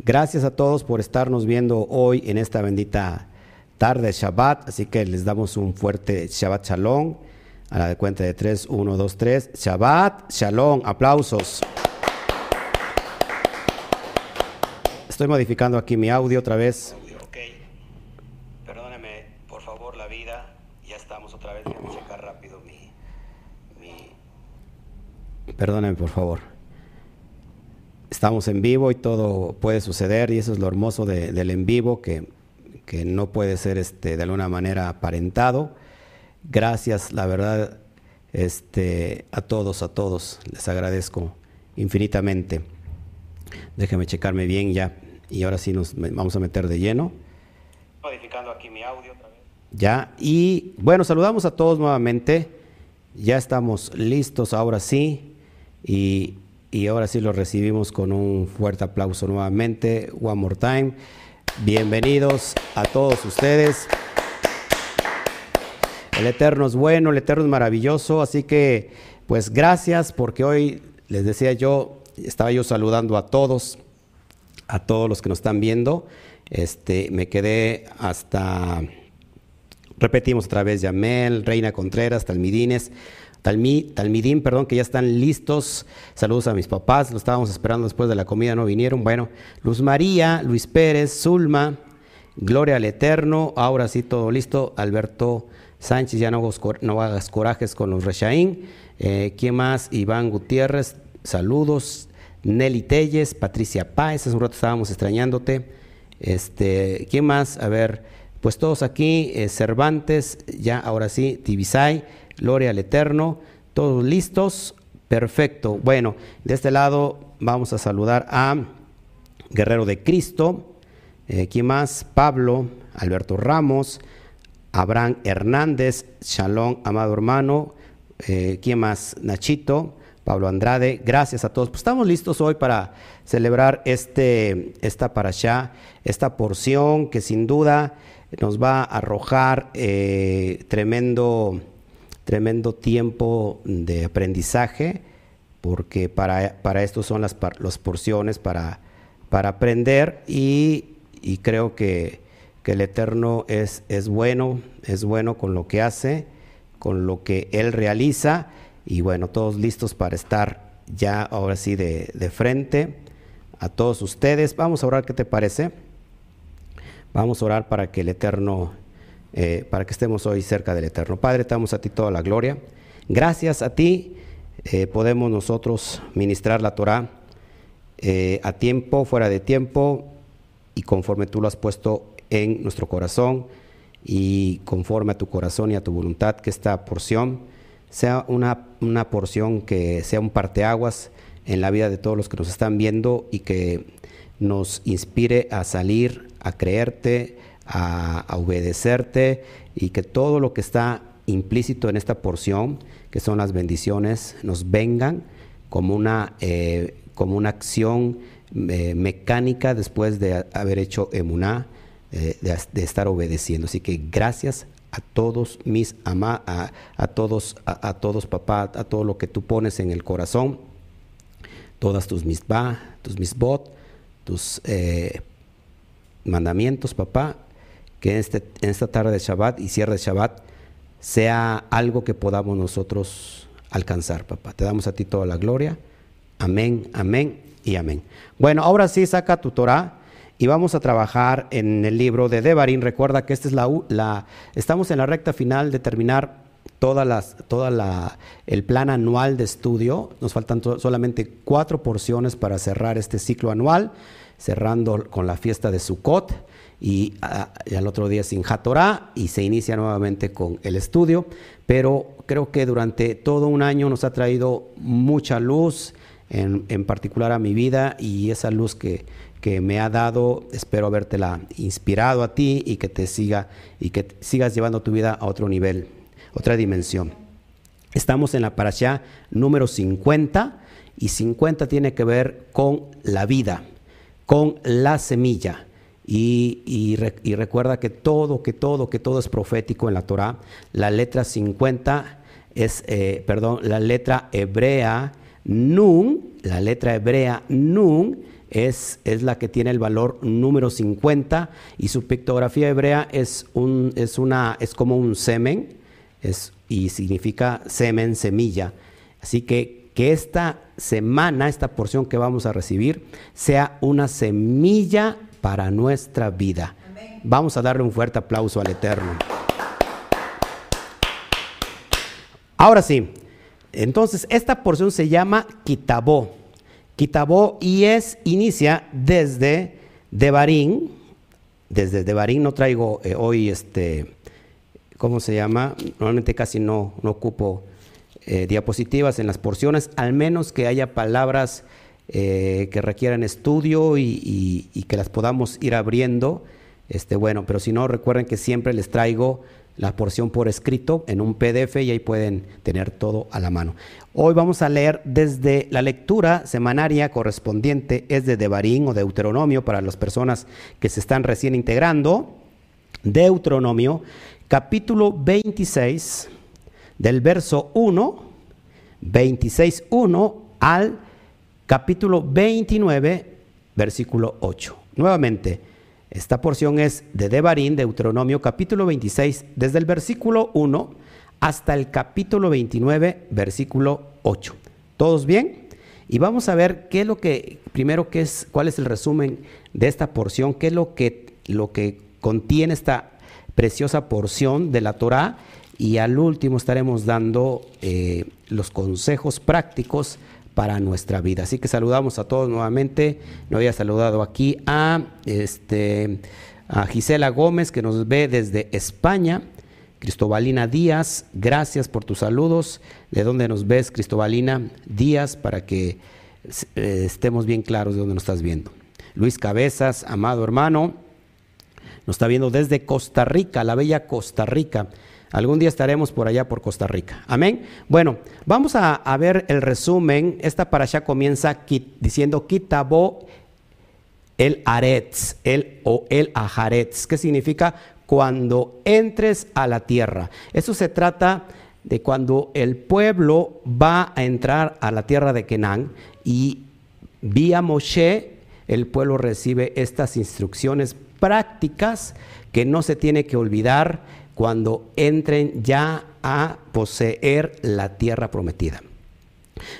Gracias a todos por estarnos viendo hoy en esta bendita tarde Shabbat, así que les damos un fuerte Shabbat Shalom. A la de cuenta de 3, 1, 2, 3. Shabbat Shalom, aplausos. Estoy modificando aquí mi audio otra vez. Ok, perdóneme por favor la vida, ya estamos otra vez, déjame checar rápido mi... mi... Perdóneme por favor estamos en vivo y todo puede suceder y eso es lo hermoso del en vivo que, no puede ser este, de alguna manera aparentado. Gracias, la verdad, este, a todos, a todos, les agradezco infinitamente. Déjeme checarme bien ya y ahora sí nos vamos a meter de lleno. Modificando aquí mi audio otra vez. Ya, y bueno, saludamos a todos nuevamente. Ya estamos listos ahora sí. Y y ahora sí lo recibimos con un fuerte aplauso nuevamente. One more time. Bienvenidos a todos ustedes. El Eterno es bueno, el Eterno es maravilloso, así que pues gracias porque hoy les decía yo, estaba yo saludando a todos, a todos los que nos están viendo. Este, me quedé hasta, repetimos otra vez, Yamel, Reina Contreras, Talmidines, Talmidín, perdón, que ya están listos. Saludos a mis papás, los estábamos esperando después de la comida, no vinieron. Bueno, Luz María, Luis Pérez, Zulma, Gloria al Eterno, ahora sí todo listo. Alberto Sánchez, ya no, hagas corajes con los Reshaín. Eh, ¿Quién más? Iván Gutiérrez, saludos. Nelly Telles, Patricia Páez, hace un rato estábamos extrañándote. Este, ¿Quién más? A ver, pues todos aquí, eh, Cervantes, ya ahora sí, Tibisay. Gloria al Eterno. Todos listos. Perfecto. Bueno, de este lado vamos a saludar a Guerrero de Cristo. Eh, ¿Quién más? Pablo, Alberto Ramos, Abraham Hernández, Shalom, amado hermano. Eh, ¿Quién más? Nachito, Pablo Andrade. Gracias a todos. Pues estamos listos hoy para celebrar este, esta allá, esta porción que sin duda nos va a arrojar eh, tremendo tremendo tiempo de aprendizaje, porque para, para esto son las, las porciones para, para aprender y, creo que, el Eterno es, es bueno, es bueno con lo que hace, con lo que Él realiza y bueno, todos listos para estar ya ahora sí de, de frente a todos ustedes. Vamos a orar, ¿qué te parece? Vamos a orar para que el Eterno eh, para que estemos hoy cerca del Eterno. Padre, te damos a ti toda la gloria. Gracias a ti eh, podemos nosotros ministrar la Torah eh, a tiempo, fuera de tiempo, y conforme tú lo has puesto en nuestro corazón y conforme a tu corazón y a tu voluntad, que esta porción sea una, una porción que sea un parteaguas en la vida de todos los que nos están viendo y que nos inspire a salir, a creerte, a, obedecerte y que todo lo que está implícito en esta porción, que son las bendiciones, nos vengan como una, eh, como una acción eh, mecánica después de haber hecho emuná, eh, de, estar obedeciendo. Así que gracias a todos mis ama, a, todos, a, todos papá, a todo lo que tú pones en el corazón, todas tus misbah, tus misbot, tus mandamientos, papá, que este, en esta tarde de Shabbat y cierre de Shabbat sea algo que podamos nosotros alcanzar, papá. Te damos a ti toda la gloria. Amén, amén y amén. Bueno, ahora sí saca tu Torah y vamos a trabajar en el libro de Devarim. Recuerda que esta es la, la estamos en la recta final de terminar toda las, toda la, el plan anual de estudio. Nos faltan solamente cuatro porciones para cerrar este ciclo anual, cerrando con la fiesta de Sukkot y, ah, al otro día sin Hatorah y se inicia nuevamente con el estudio, pero creo que durante todo un año nos ha traído mucha luz, en, en particular a mi vida y esa luz que, que me ha dado, espero habértela inspirado a ti y que te siga y que sigas llevando tu vida a otro nivel, otra dimensión. Estamos en la parasha número 50 y 50 tiene que ver con la vida, con la semilla. Y, recuerda que todo, que todo, que todo es profético en la Torah. La letra 50 es, eh, perdón, la letra hebrea Nun, la letra hebrea Nun es, es, la que tiene el valor número 50 y su pictografía hebrea es, un, es, una, es como un semen es, y significa semen, semilla. Así que que esta semana, esta porción que vamos a recibir, sea una semilla para nuestra vida. Vamos a darle un fuerte aplauso al Eterno. Ahora sí, entonces esta porción se llama Kitabó. Kitabó y es, inicia desde Devarim. Desde Devarim no traigo eh, hoy este, ¿cómo se llama? Normalmente casi no, no ocupo eh, diapositivas en las porciones, al menos que haya palabras eh, que requieran estudio y, que las podamos ir abriendo. Este, bueno, pero si no, recuerden que siempre les traigo la porción por escrito en un PDF y ahí pueden tener todo a la mano. Hoy vamos a leer desde la lectura semanaria correspondiente, es de Devarín o Deuteronomio para las personas que se están recién integrando. Deuteronomio, capítulo 26, del verso 1, 26.1 al capítulo 29, versículo 8. Nuevamente, esta porción es de Devarín, Deuteronomio capítulo 26, desde el versículo 1 hasta el capítulo 29, versículo 8. ¿Todos bien? Y vamos a ver qué es lo que, primero, qué es, cuál es el resumen de esta porción, qué es lo que, lo que contiene esta preciosa porción de la Torah. Y al último estaremos dando eh, los consejos prácticos para nuestra vida. Así que saludamos a todos nuevamente. No había saludado aquí a, este, a Gisela Gómez, que nos ve desde España. Cristobalina Díaz, gracias por tus saludos. ¿De dónde nos ves, Cristobalina Díaz? Para que eh, estemos bien claros de dónde nos estás viendo. Luis Cabezas, amado hermano, nos está viendo desde Costa Rica, la bella Costa Rica. Algún día estaremos por allá por Costa Rica. Amén. Bueno, vamos a, ver el resumen. Esta para allá comienza diciendo Kitabo el Aretz, el o el Ajaretz, que significa cuando entres a la tierra. Eso se trata de cuando el pueblo va a entrar a la tierra de Kenán y vía Moshe el pueblo recibe estas instrucciones prácticas que no se tiene que olvidar cuando entren ya a poseer la tierra prometida.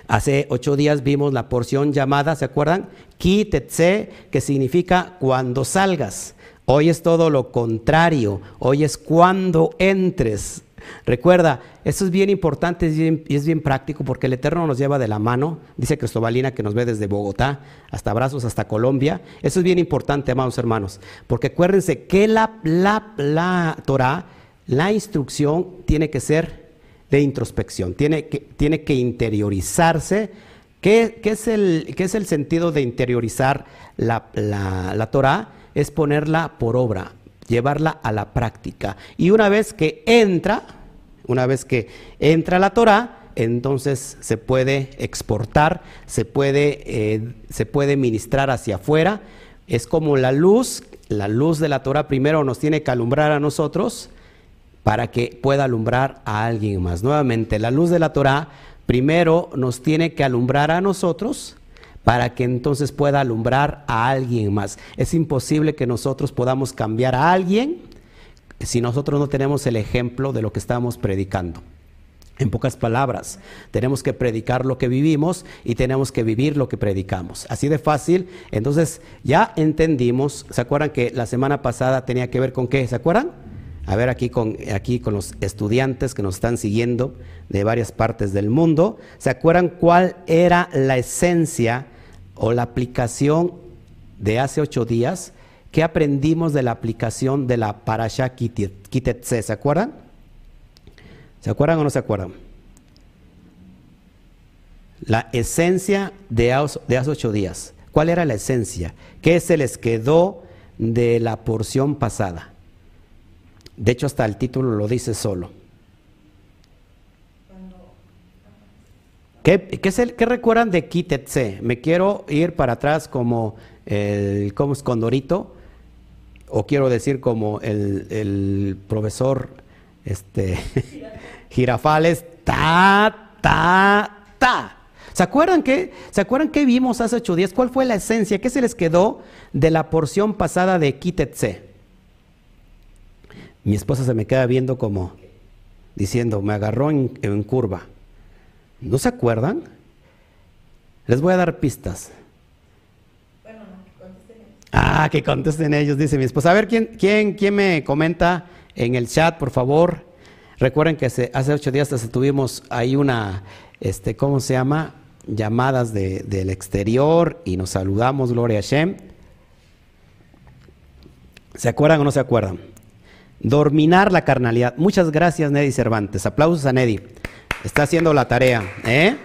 Hace ocho días vimos la porción llamada, ¿se acuerdan? Kitetse, que significa cuando salgas. Hoy es todo lo contrario, hoy es cuando entres. Recuerda, eso es bien importante y es bien práctico porque el Eterno nos lleva de la mano, dice Cristobalina que nos ve desde Bogotá hasta Brazos, hasta Colombia. Eso es bien importante, amados hermanos, porque acuérdense que la, la, la Torah la instrucción tiene que ser de introspección, tiene que, tiene que interiorizarse. ¿Qué, es el, es el, sentido de interiorizar la, la, Torah? Es ponerla por obra, llevarla a la práctica. Y una vez que entra, una vez que entra la Torah, entonces se puede exportar, se puede, eh, se puede ministrar hacia afuera. Es como la luz, la luz de la Torah primero nos tiene que alumbrar a nosotros para que pueda alumbrar a alguien más. Nuevamente, la luz de la Torah primero nos tiene que alumbrar a nosotros para que entonces pueda alumbrar a alguien más. Es imposible que nosotros podamos cambiar a alguien si nosotros no tenemos el ejemplo de lo que estamos predicando. En pocas palabras, tenemos que predicar lo que vivimos y tenemos que vivir lo que predicamos. Así de fácil. Entonces, ya entendimos, ¿se acuerdan que la semana pasada tenía que ver con qué? ¿Se acuerdan? A ver aquí con, aquí con los estudiantes que nos están siguiendo de varias partes del mundo, ¿se acuerdan cuál era la esencia o la aplicación de hace ocho días? ¿Qué aprendimos de la aplicación de la Parasha Kitetse? ¿Se acuerdan? ¿Se acuerdan o no se acuerdan? La esencia de hace, de hace ocho días. ¿Cuál era la esencia? ¿Qué se les quedó de la porción pasada? De hecho, hasta el título lo dice solo. ¿Qué, recuerdan de Kitetse? Me quiero ir para atrás como el como Condorito, o quiero decir como el, el profesor este, Girafales, ta, ta, ta. ¿Se acuerdan qué? ¿Se acuerdan qué vimos hace ocho días? ¿Cuál fue la esencia? ¿Qué se les quedó de la porción pasada de Kitetse? Mi esposa se me queda viendo como diciendo, me agarró en, en curva. ¿No se acuerdan? Les voy a dar pistas. Bueno, no, que contesten ellos. Ah, que contesten ellos, dice mi esposa. A ver, ¿quién, quién, quién me comenta en el chat, por favor? Recuerden que hace, hace ocho días tuvimos ahí una, este, ¿cómo se llama? Llamadas de, del exterior y nos saludamos, Gloria Shem. ¿Se acuerdan o no se acuerdan? Dorminar la carnalidad. Muchas gracias, Neddy Cervantes. Aplausos a Neddy. Está haciendo la tarea, ¿eh?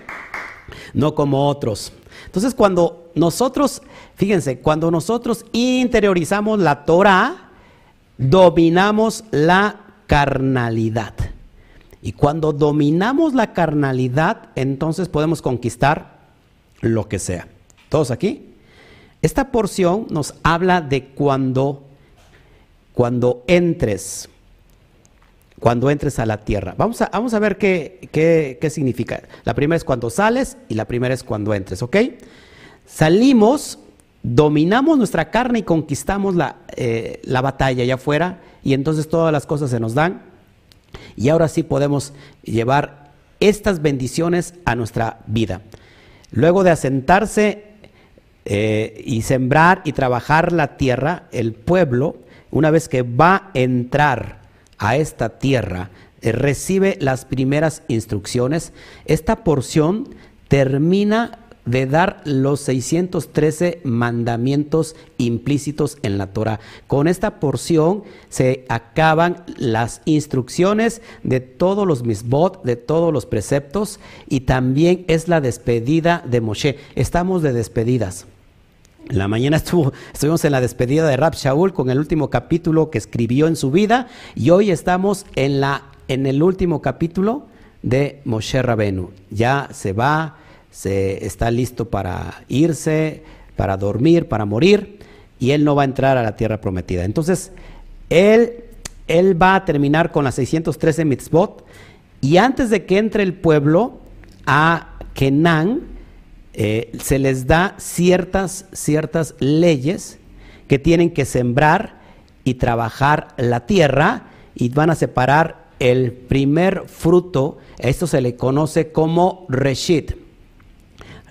No como otros. Entonces, cuando nosotros, fíjense, cuando nosotros interiorizamos la Torah, dominamos la carnalidad. Y cuando dominamos la carnalidad, entonces podemos conquistar lo que sea. ¿Todos aquí? Esta porción nos habla de cuando, cuando entres, cuando entres a la tierra. Vamos a, vamos a ver qué, qué, significa. La primera es cuando sales y la primera es cuando entres, ¿ok? Salimos, dominamos nuestra carne y conquistamos la, eh, la batalla allá afuera y entonces todas las cosas se nos dan. Y ahora sí podemos llevar estas bendiciones a nuestra vida. Luego de asentarse eh, y sembrar y trabajar la tierra, el pueblo, una vez que va a entrar a esta tierra, eh, recibe las primeras instrucciones. Esta porción termina de dar los 613 mandamientos implícitos en la Torah. Con esta porción se acaban las instrucciones de todos los misbot, de todos los preceptos y también es la despedida de Moshe. Estamos de despedidas. La mañana estuvo, estuvimos en la despedida de Rab Shaul con el último capítulo que escribió en su vida y hoy estamos en, la, en el último capítulo de Moshe Rabenu. Ya se va, se está listo para irse, para dormir, para morir y él no va a entrar a la tierra prometida. Entonces, él, él va a terminar con las 613 mitzvot y antes de que entre el pueblo a Kenan, eh, se les da ciertas, ciertas leyes que tienen que sembrar y trabajar la tierra y van a separar el primer fruto, esto se le conoce como reshit.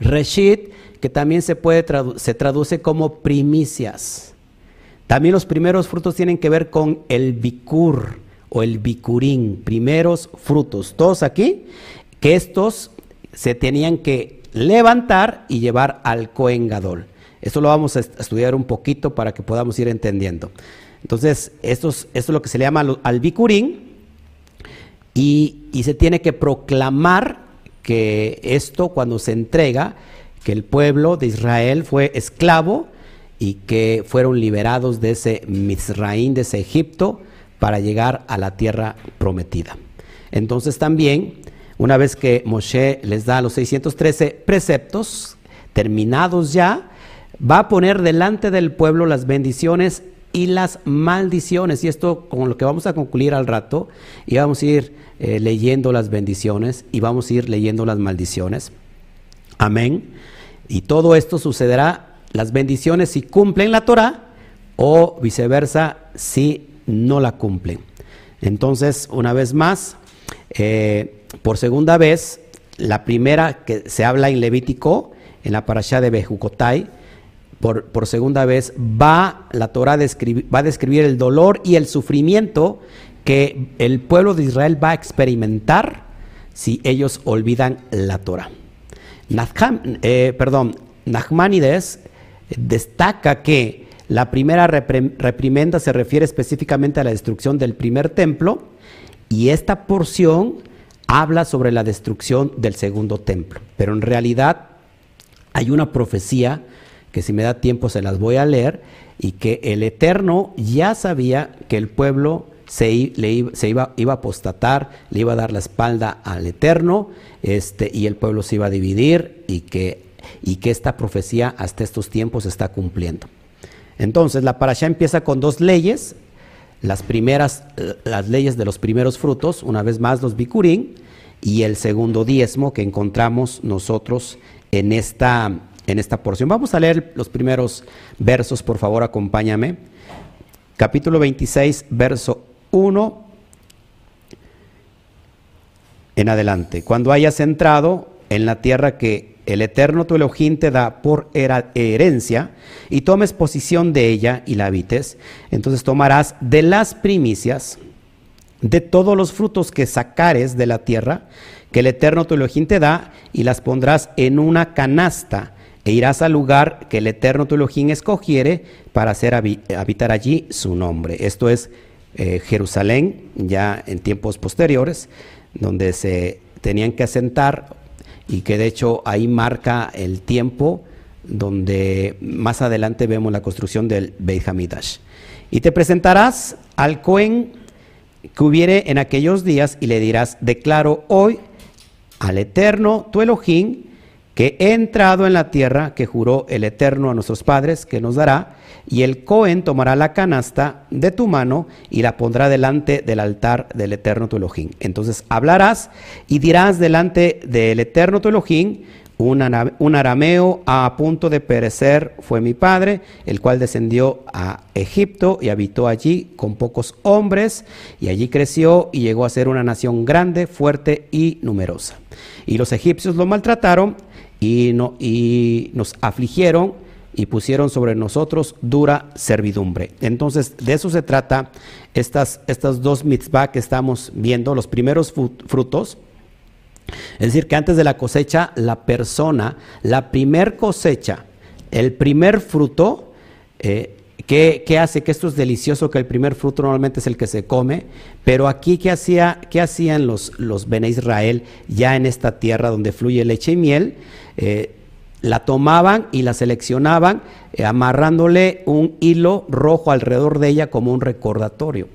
Reshit, que también se, puede se traduce como primicias. También los primeros frutos tienen que ver con el bikur o el bikurín, primeros frutos. Todos aquí, que estos se tenían que levantar y llevar al Cohen Gadol. Esto lo vamos a estudiar un poquito para que podamos ir entendiendo. Entonces, esto es, lo que se le llama al Bikurín y, y se tiene que proclamar que esto cuando se entrega, que el pueblo de Israel fue esclavo y que fueron liberados de ese Mizraín, de ese Egipto, para llegar a la tierra prometida. Entonces también una vez que Moshe les da los 613 preceptos, terminados ya, va a poner delante del pueblo las bendiciones y las maldiciones. Y esto con lo que vamos a concluir al rato, y vamos a ir eh, leyendo las bendiciones y vamos a ir leyendo las maldiciones. Amén. Y todo esto sucederá, las bendiciones si cumplen la Torah o viceversa si no la cumplen. Entonces, una vez más, eh, por segunda vez, la primera que se habla en Levítico, en la parashá de Bejucotai, por, segunda vez va la Torah va a describir el dolor y el sufrimiento que el pueblo de Israel va a experimentar si ellos olvidan la Torah. Eh, perdón, Nachmanides destaca que la primera reprimenda se refiere específicamente a la destrucción del primer templo y esta porción habla sobre la destrucción del segundo templo. Pero en realidad hay una profecía que si me da tiempo se las voy a leer y que el Eterno ya sabía que el pueblo se, se iba, iba, a apostatar, le iba a dar la espalda al Eterno este, y el pueblo se iba a dividir y que, y que esta profecía hasta estos tiempos está cumpliendo. Entonces la parasha empieza con dos leyes, las primeras, las leyes de los primeros frutos, una vez más los bikurim, y el segundo diezmo que encontramos nosotros en esta, en esta porción. Vamos a leer los primeros versos, por favor, acompáñame. Capítulo 26, verso 1 en adelante. Cuando hayas entrado en la tierra que el Eterno tu Elohim te da por herencia y tomes posición de ella y la habites, entonces tomarás de las primicias de todos los frutos que sacares de la tierra que el Eterno tu Elohim te da y las pondrás en una canasta e irás al lugar que el Eterno tu Elohim escogiere para hacer habitar allí su nombre. Esto es eh, Jerusalén, ya en tiempos posteriores, donde se tenían que asentar y que de hecho ahí marca el tiempo donde más adelante vemos la construcción del Beit Hamidash. Y te presentarás al Cohen que hubiere en aquellos días y le dirás, declaro hoy al Eterno tu Elohim que he entrado en la tierra que juró el Eterno a nuestros padres que nos dará, y el Cohen tomará la canasta de tu mano y la pondrá delante del altar del Eterno tu Elohim. Entonces hablarás y dirás delante del Eterno tu Elohim, un, arameo a punto de perecer fue mi padre, el cual descendió a Egipto y habitó allí con pocos hombres, y allí creció y llegó a ser una nación grande, fuerte y numerosa. Y los egipcios lo maltrataron y, no, y nos afligieron y pusieron sobre nosotros dura servidumbre. Entonces, de eso se trata estas, estas dos mitzvah que estamos viendo, los primeros frutos. Es decir, que antes de la cosecha, la persona, la primer cosecha, el primer fruto, eh, ¿qué, hace? Que esto es delicioso, que el primer fruto normalmente es el que se come, pero aquí, ¿qué, hacía, qué hacían los, los Bene Israel ya en esta tierra donde fluye leche y miel? Eh, la tomaban y la seleccionaban eh, amarrándole un hilo rojo alrededor de ella como un recordatorio.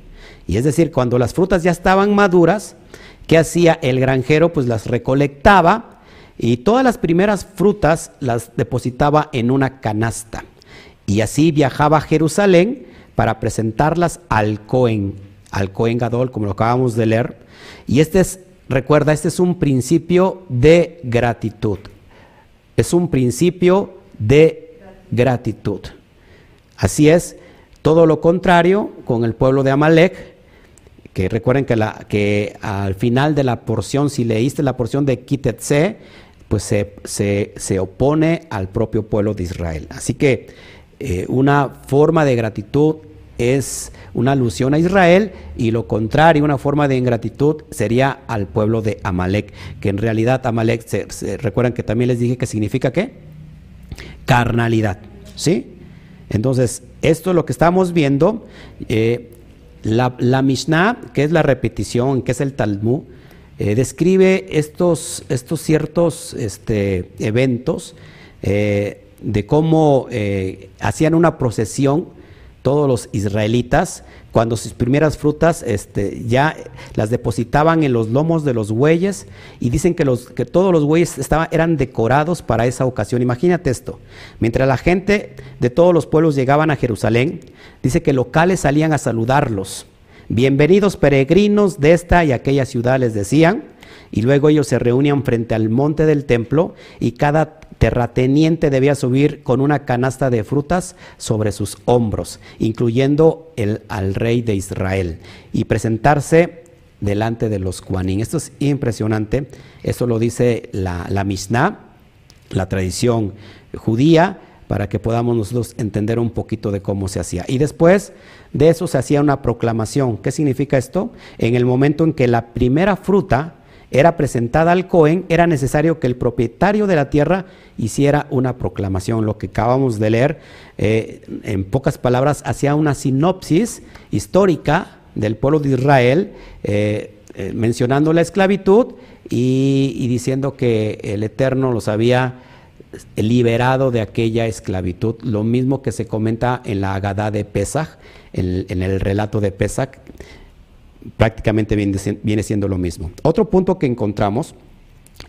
Y es decir, cuando las frutas ya estaban maduras, ¿qué hacía el granjero? Pues las recolectaba y todas las primeras frutas las depositaba en una canasta. Y así viajaba a Jerusalén para presentarlas al Cohen, al Cohen Gadol, como lo acabamos de leer. Y este es, recuerda, este es un principio de gratitud es un principio de gratitud. Así es, todo lo contrario con el pueblo de Amalek, que recuerden que, al final de la porción, si leíste la porción de Kitetse, pues se, se, opone al propio pueblo de Israel. Así que eh, una forma de gratitud es una alusión a Israel y lo contrario, una forma de ingratitud sería al pueblo de Amalek, que en realidad Amalek, se, que también les dije que significa qué? Carnalidad, ¿sí? Entonces, esto es lo que estamos viendo. Eh, la, Mishnah, que es la repetición, que es el Talmud, eh, describe estos, estos ciertos este, eventos eh, de cómo hacían una procesión todos los israelitas, cuando sus primeras frutas este, ya las depositaban en los lomos de los bueyes y dicen que, los, que todos los bueyes estaban, eran decorados para esa ocasión. Imagínate esto, mientras la gente de todos los pueblos llegaban a Jerusalén, dice que locales salían a saludarlos. Bienvenidos peregrinos de esta y aquella ciudad, les decían, y luego ellos se reunían frente al monte del templo y cada terrateniente debía subir con una canasta de frutas sobre sus hombros, incluyendo el, al rey de Israel, y presentarse delante de los Kuanín. Esto es impresionante, esto lo dice la, la Mishnah, la tradición judía, para que podamos nosotros entender un poquito de cómo se hacía. Y después de eso se hacía una proclamación. ¿Qué significa esto? En el momento en que la primera fruta era presentada al Cohen, era necesario que el propietario de la tierra hiciera una proclamación. Lo que acabamos de leer, eh, en pocas palabras, hacía una sinopsis histórica del pueblo de Israel, eh, eh, mencionando la esclavitud y, diciendo que el Eterno los había liberado de aquella esclavitud. Lo mismo que se comenta en la Agadá de Pesach, en, en el relato de Pesach, prácticamente viene, siendo lo mismo. Otro punto que encontramos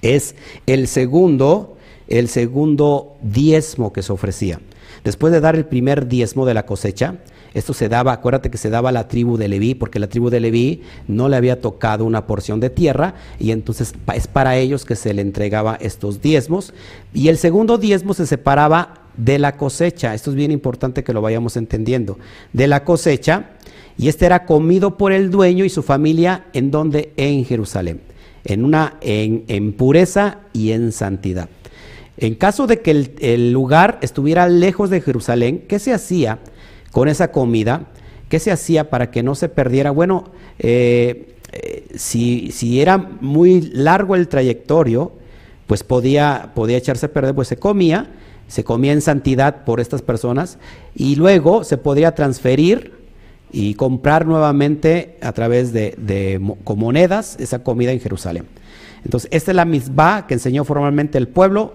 es el segundo, el segundo diezmo que se ofrecía. después de dar el primer diezmo de la cosecha, esto se daba, acuérdate que se daba a la tribu de Leví, porque la tribu de Leví no le había tocado una porción de tierra, y entonces es para ellos que se le entregaba estos diezmos. Y el segundo diezmo se separaba de la cosecha. Esto es bien importante que lo vayamos entendiendo. De la cosecha, y este era comido por el dueño y su familia, ¿en donde En Jerusalén. En, una, en, pureza y en santidad. En caso de que el, lugar estuviera lejos de Jerusalén, ¿qué se hacía? con esa comida, ¿qué se hacía para que no se perdiera? Bueno, eh, eh, si, si, era muy largo el trayectorio, pues podía, podía echarse a perder, pues se comía, se comía en santidad por estas personas y luego se podría transferir y comprar nuevamente a través de, monedas esa comida en Jerusalén. Entonces, esta es la misma que enseñó formalmente el pueblo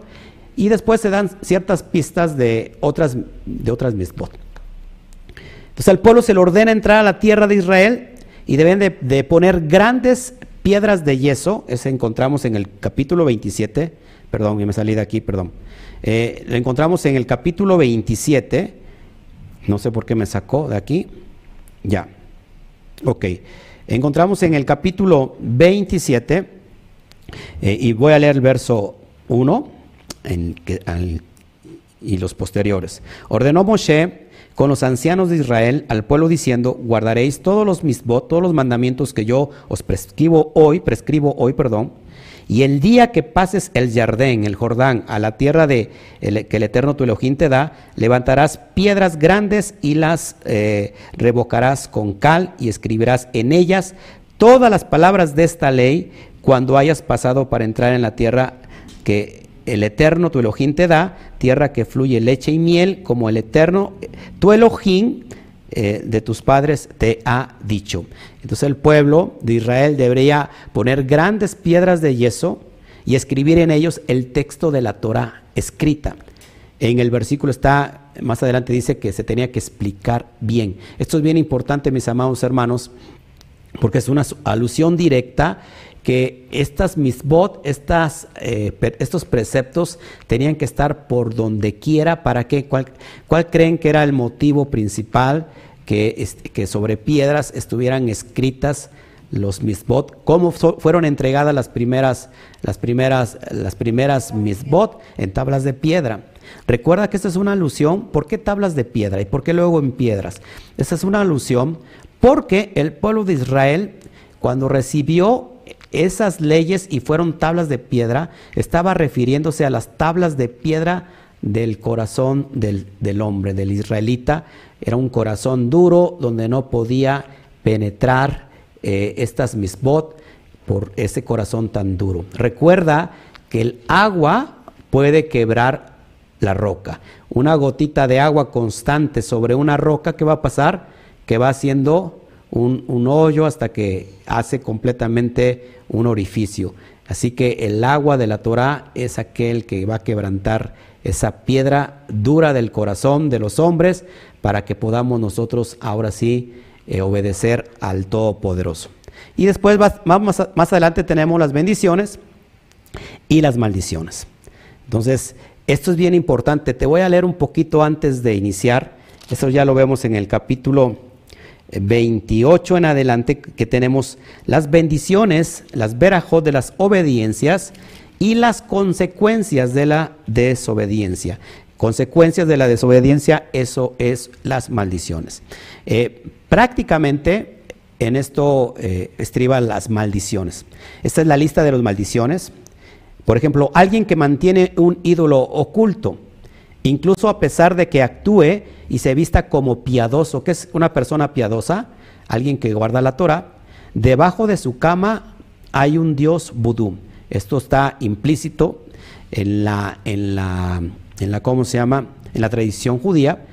y después se dan ciertas pistas de otras, de otras misbot. Entonces al pueblo se le ordena entrar a la tierra de Israel y deben de, poner grandes piedras de yeso, eso encontramos en el capítulo 27, perdón, me salí de aquí, perdón. Eh, lo encontramos en el capítulo 27, no sé por qué me sacó de aquí, ya, ok. Encontramos en el capítulo 27, eh, y voy a leer el verso 1 y los posteriores. Ordenó Moshe con los ancianos de Israel al pueblo diciendo, guardaréis todos los misbot, todos los mandamientos que yo os prescribo hoy, prescribo hoy, perdón, y el día que pases el Jardén, el Jordán, a la tierra de que el Eterno tu Elohim te da, levantarás piedras grandes y las eh, revocarás con cal y escribirás en ellas todas las palabras de esta ley cuando hayas pasado para entrar en la tierra que el Eterno, tu Elohim, te da, tierra que fluye leche y miel, como el Eterno, tu Elohim, eh, de tus padres te ha dicho. Entonces el pueblo de Israel debería poner grandes piedras de yeso y escribir en ellos el texto de la Torah escrita. En el versículo está, más adelante dice que se tenía que explicar bien. Esto es bien importante, mis amados hermanos, porque es una alusión directa que estas misbot, eh, estos preceptos tenían que estar por donde quiera, ¿para qué? ¿Cuál, creen que era el motivo principal que, que sobre piedras estuvieran escritas los misbot? ¿Cómo fueron entregadas las primeras, las primeras, las primeras misbot? En tablas de piedra. Recuerda que esta es una alusión, ¿por qué tablas de piedra y por qué luego en piedras? Esta es una alusión porque el pueblo de Israel, cuando recibió esas leyes y fueron tablas de piedra, estaba refiriéndose a las tablas de piedra del corazón del, hombre, del israelita. Era un corazón duro donde no podía penetrar eh, estas misbot por ese corazón tan duro. Recuerda que el agua puede quebrar la roca. Una gotita de agua constante sobre una roca, ¿qué va a pasar? Que va haciendo un, hoyo hasta que hace completamente un orificio. Así que el agua de la Torah es aquel que va a quebrantar esa piedra dura del corazón de los hombres para que podamos nosotros ahora sí eh, obedecer al Todopoderoso. Y después más, más adelante tenemos las bendiciones y las maldiciones. Entonces, esto es bien importante. Te voy a leer un poquito antes de iniciar. Eso ya lo vemos en el capítulo 28 en adelante que tenemos las bendiciones, las verajot de las obediencias y las consecuencias de la desobediencia. Consecuencias de la desobediencia, eso es las maldiciones. Eh, prácticamente en esto eh, estriban las maldiciones. Esta es la lista de las maldiciones. Por ejemplo, alguien que mantiene un ídolo oculto, incluso a pesar de que actúe y se vista como piadoso. ¿Qué es una persona piadosa? Alguien que guarda la Torah. Debajo de su cama hay un dios vudú. Esto está implícito en la, en la, en la, ¿cómo se llama? En la tradición judía.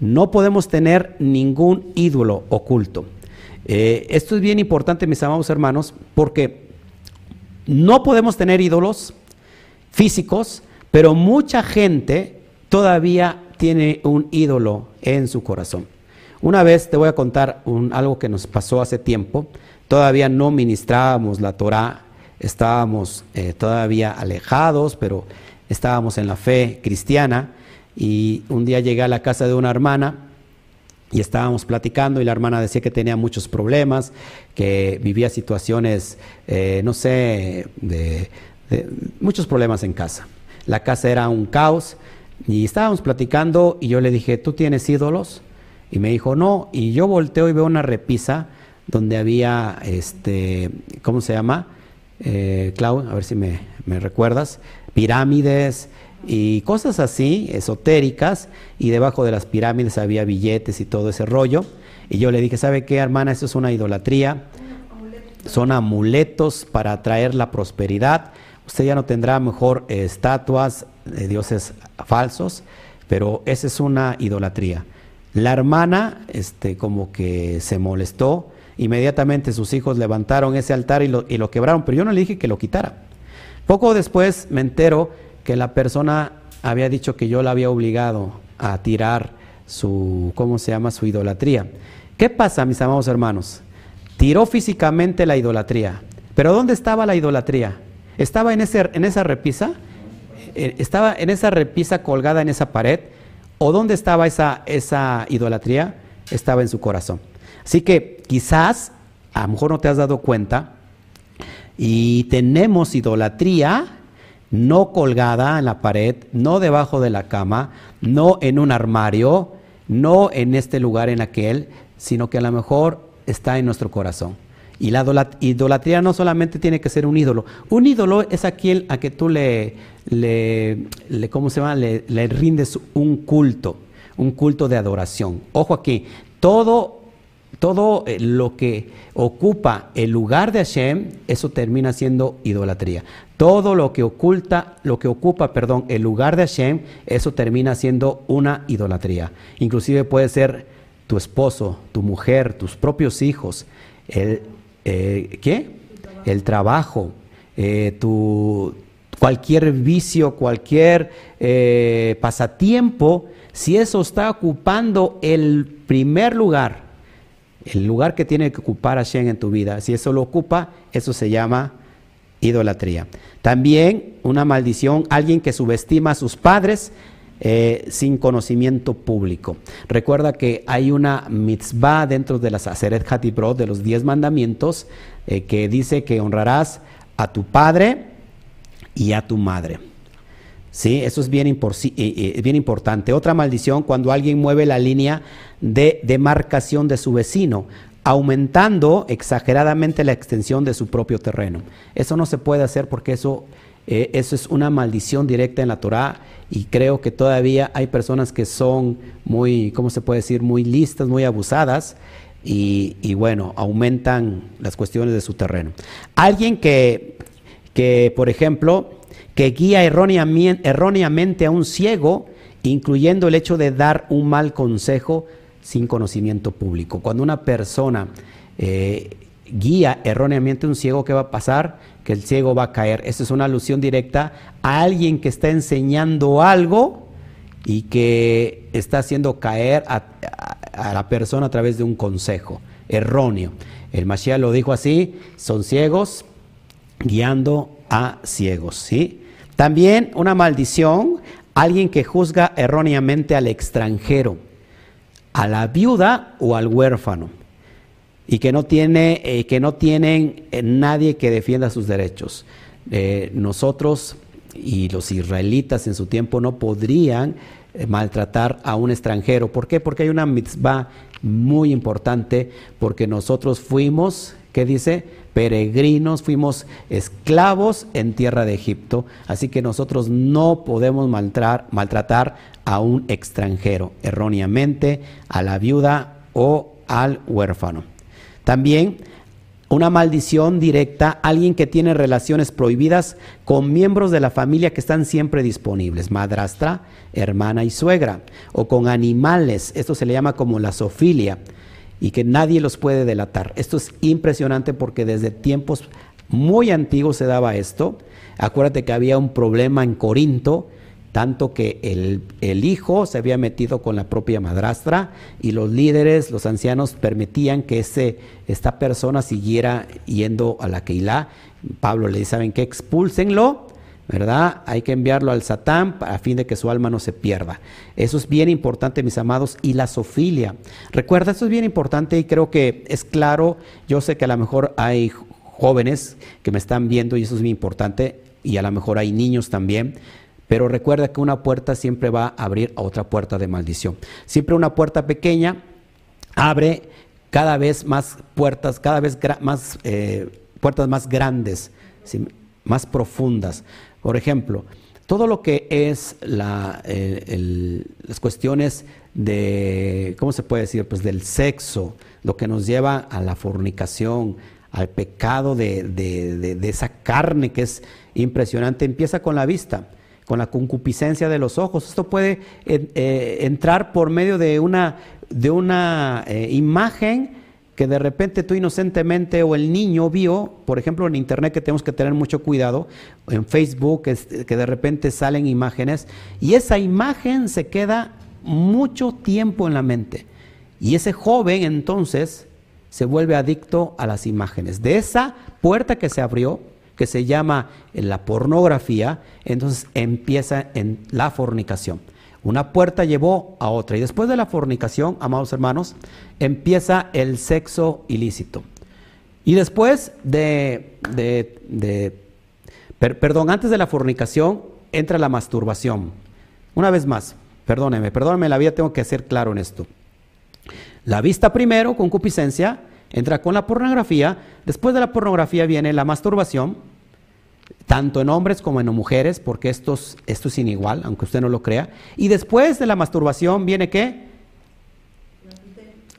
No podemos tener ningún ídolo oculto. Eh, esto es bien importante, mis amados hermanos, porque no podemos tener ídolos físicos, pero mucha gente todavía tiene un ídolo en su corazón. Una vez te voy a contar algo que nos pasó hace tiempo. Todavía no ministrábamos la Torah, estábamos eh, todavía alejados, pero estábamos en la fe cristiana. y un día llegué a la casa de una hermana y estábamos platicando y la hermana decía que tenía muchos problemas, que vivía situaciones, eh, no sé, de, muchos problemas en casa. La casa era un caos y estábamos platicando y yo le dije, ¿tú tienes ídolos? Y me dijo, no, y yo volteo y veo una repisa donde había, este, ¿cómo se llama? Eh, Clau, a ver si me, me recuerdas, pirámides, y cosas así, esotéricas, y debajo de las pirámides había billetes y todo ese rollo. Y yo le dije, ¿sabe qué, hermana? Eso es una idolatría. Son amuletos para atraer la prosperidad. Usted ya no tendrá mejor estatuas de dioses falsos, pero esa es una idolatría. La hermana, este, como que se molestó, inmediatamente sus hijos levantaron ese altar y lo, y lo quebraron, pero yo no le dije que lo quitara. Poco después me entero que la persona había dicho que yo la había obligado a tirar su, ¿cómo se llama? Su idolatría. ¿Qué pasa, mis amados hermanos? Tiró físicamente la idolatría. Pero ¿dónde estaba la idolatría? ¿Estaba en, ese, en esa repisa? Eh, ¿Estaba en esa repisa colgada en esa pared? ¿O dónde estaba esa, esa idolatría? Estaba en su corazón. Así que quizás, a lo mejor no te has dado cuenta, y tenemos idolatría no colgada en la pared, no debajo de la cama, no en un armario, no en este lugar, en aquel, sino que a lo mejor está en nuestro corazón. Y la idolatría no solamente tiene que ser un ídolo. Un ídolo es aquel a que tú le, ¿cómo se llama? Le, le rindes un culto, un culto de adoración. Ojo aquí, todo todo eh, lo que ocupa el lugar de Hashem, eso termina siendo idolatría. Todo lo que oculta, lo que ocupa, perdón, el lugar de Hashem, eso termina siendo una idolatría. Inclusive puede ser tu esposo, tu mujer, tus propios hijos, el eh, ¿qué? El trabajo, eh, tu cualquier vicio, cualquier pasatiempo, si eso está ocupando el primer lugar el lugar que tiene que ocupar Hashem en tu vida, si eso lo ocupa, eso se llama idolatría. También una maldición, alguien que subestima a sus padres eh, sin conocimiento público. Recuerda que hay una mitzvah dentro de las Aseret Hatibrot, de los diez mandamientos, eh, que dice que honrarás a tu padre y a tu madre. ¿Sí? Eso es eh, bien importante. Otra maldición, cuando alguien mueve la línea de demarcación de su vecino, aumentando exageradamente la extensión de su propio terreno. Eso no se puede hacer porque eso, eh, eso es una maldición directa en la Torah y creo que todavía hay personas que son muy, ¿cómo se puede decir?, muy listas, muy abusadas y, y bueno, aumentan las cuestiones de su terreno. Alguien que, que por ejemplo, que guía erróneamente a un ciego, incluyendo el hecho de dar un mal consejo sin conocimiento público. Cuando una persona eh, guía erróneamente un ciego, ¿qué va a pasar? Que el ciego va a caer. Esa es una alusión directa a alguien que está enseñando algo y que está haciendo caer a, la persona a través de un consejo erróneo. El Mashiach lo dijo así, son ciegos guiando a ciegos, ¿sí? También una maldición, alguien que juzga erróneamente al extranjero, a la viuda o al huérfano, y que no, tiene, eh, que no tienen eh, nadie que defienda sus derechos. Eh, nosotros y los israelitas en su tiempo no podrían maltratar a un extranjero. ¿Por qué? Porque hay una mitzvah muy importante, porque nosotros fuimos, ¿qué dice? peregrinos, fuimos esclavos en tierra de Egipto, así que nosotros no podemos maltratar, a un extranjero erróneamente, a la viuda o al huérfano. También una maldición directa, alguien que tiene relaciones prohibidas con miembros de la familia que están siempre disponibles, madrastra, hermana y suegra, o con animales, esto se le llama como la sofilia y que nadie los puede delatar. Esto es impresionante porque desde tiempos muy antiguos se daba esto. Acuérdate que había un problema en Corinto, tanto que el, hijo se había metido con la propia madrastra y los líderes, los ancianos, permitían que ese, esta persona siguiera yendo a la Keilah. Pablo le dice, ¿saben qué? Expúlsenlo ¿verdad? Hay que enviarlo al Satán a fin de que su alma no se pierda. Eso es bien importante, mis amados. Y la sofilia. Recuerda, esto es bien importante y creo que es claro. Yo sé que a lo mejor hay jóvenes que me están viendo y eso es muy importante. Y a lo mejor hay niños también. Pero recuerda que una puerta siempre va a abrir a otra puerta de maldición. Siempre una puerta pequeña abre cada vez más puertas, cada vez más eh, puertas más grandes, más profundas. Por ejemplo, todo lo que es la, las cuestiones de, ¿cómo se puede decir? Pues del sexo, lo que nos lleva a la fornicación, al pecado de, esa carne que es impresionante, empieza con la vista, con la concupiscencia de los ojos. Esto puede eh, entrar por medio de una, de una eh, imagen que de repente tú inocentemente o el niño vio, por ejemplo en internet que tenemos que tener mucho cuidado, en Facebook que de repente salen imágenes y esa imagen se queda mucho tiempo en la mente. Y ese joven entonces se vuelve adicto a las imágenes. De esa puerta que se abrió, que se llama la pornografía, entonces empieza en la fornicación. Una puerta llevó a otra. Y después de la fornicación, amados hermanos, empieza el sexo ilícito. Y después de, perdón, antes de la fornicación entra la masturbación. Una vez más, perdóneme, perdóneme la vida, tengo que ser claro en esto. La vista primero, concupiscencia, entra con la pornografía. Después de la pornografía viene la masturbación tanto en hombres como en mujeres, porque esto es, esto es inigual, aunque usted no lo crea. Y después de la masturbación viene qué?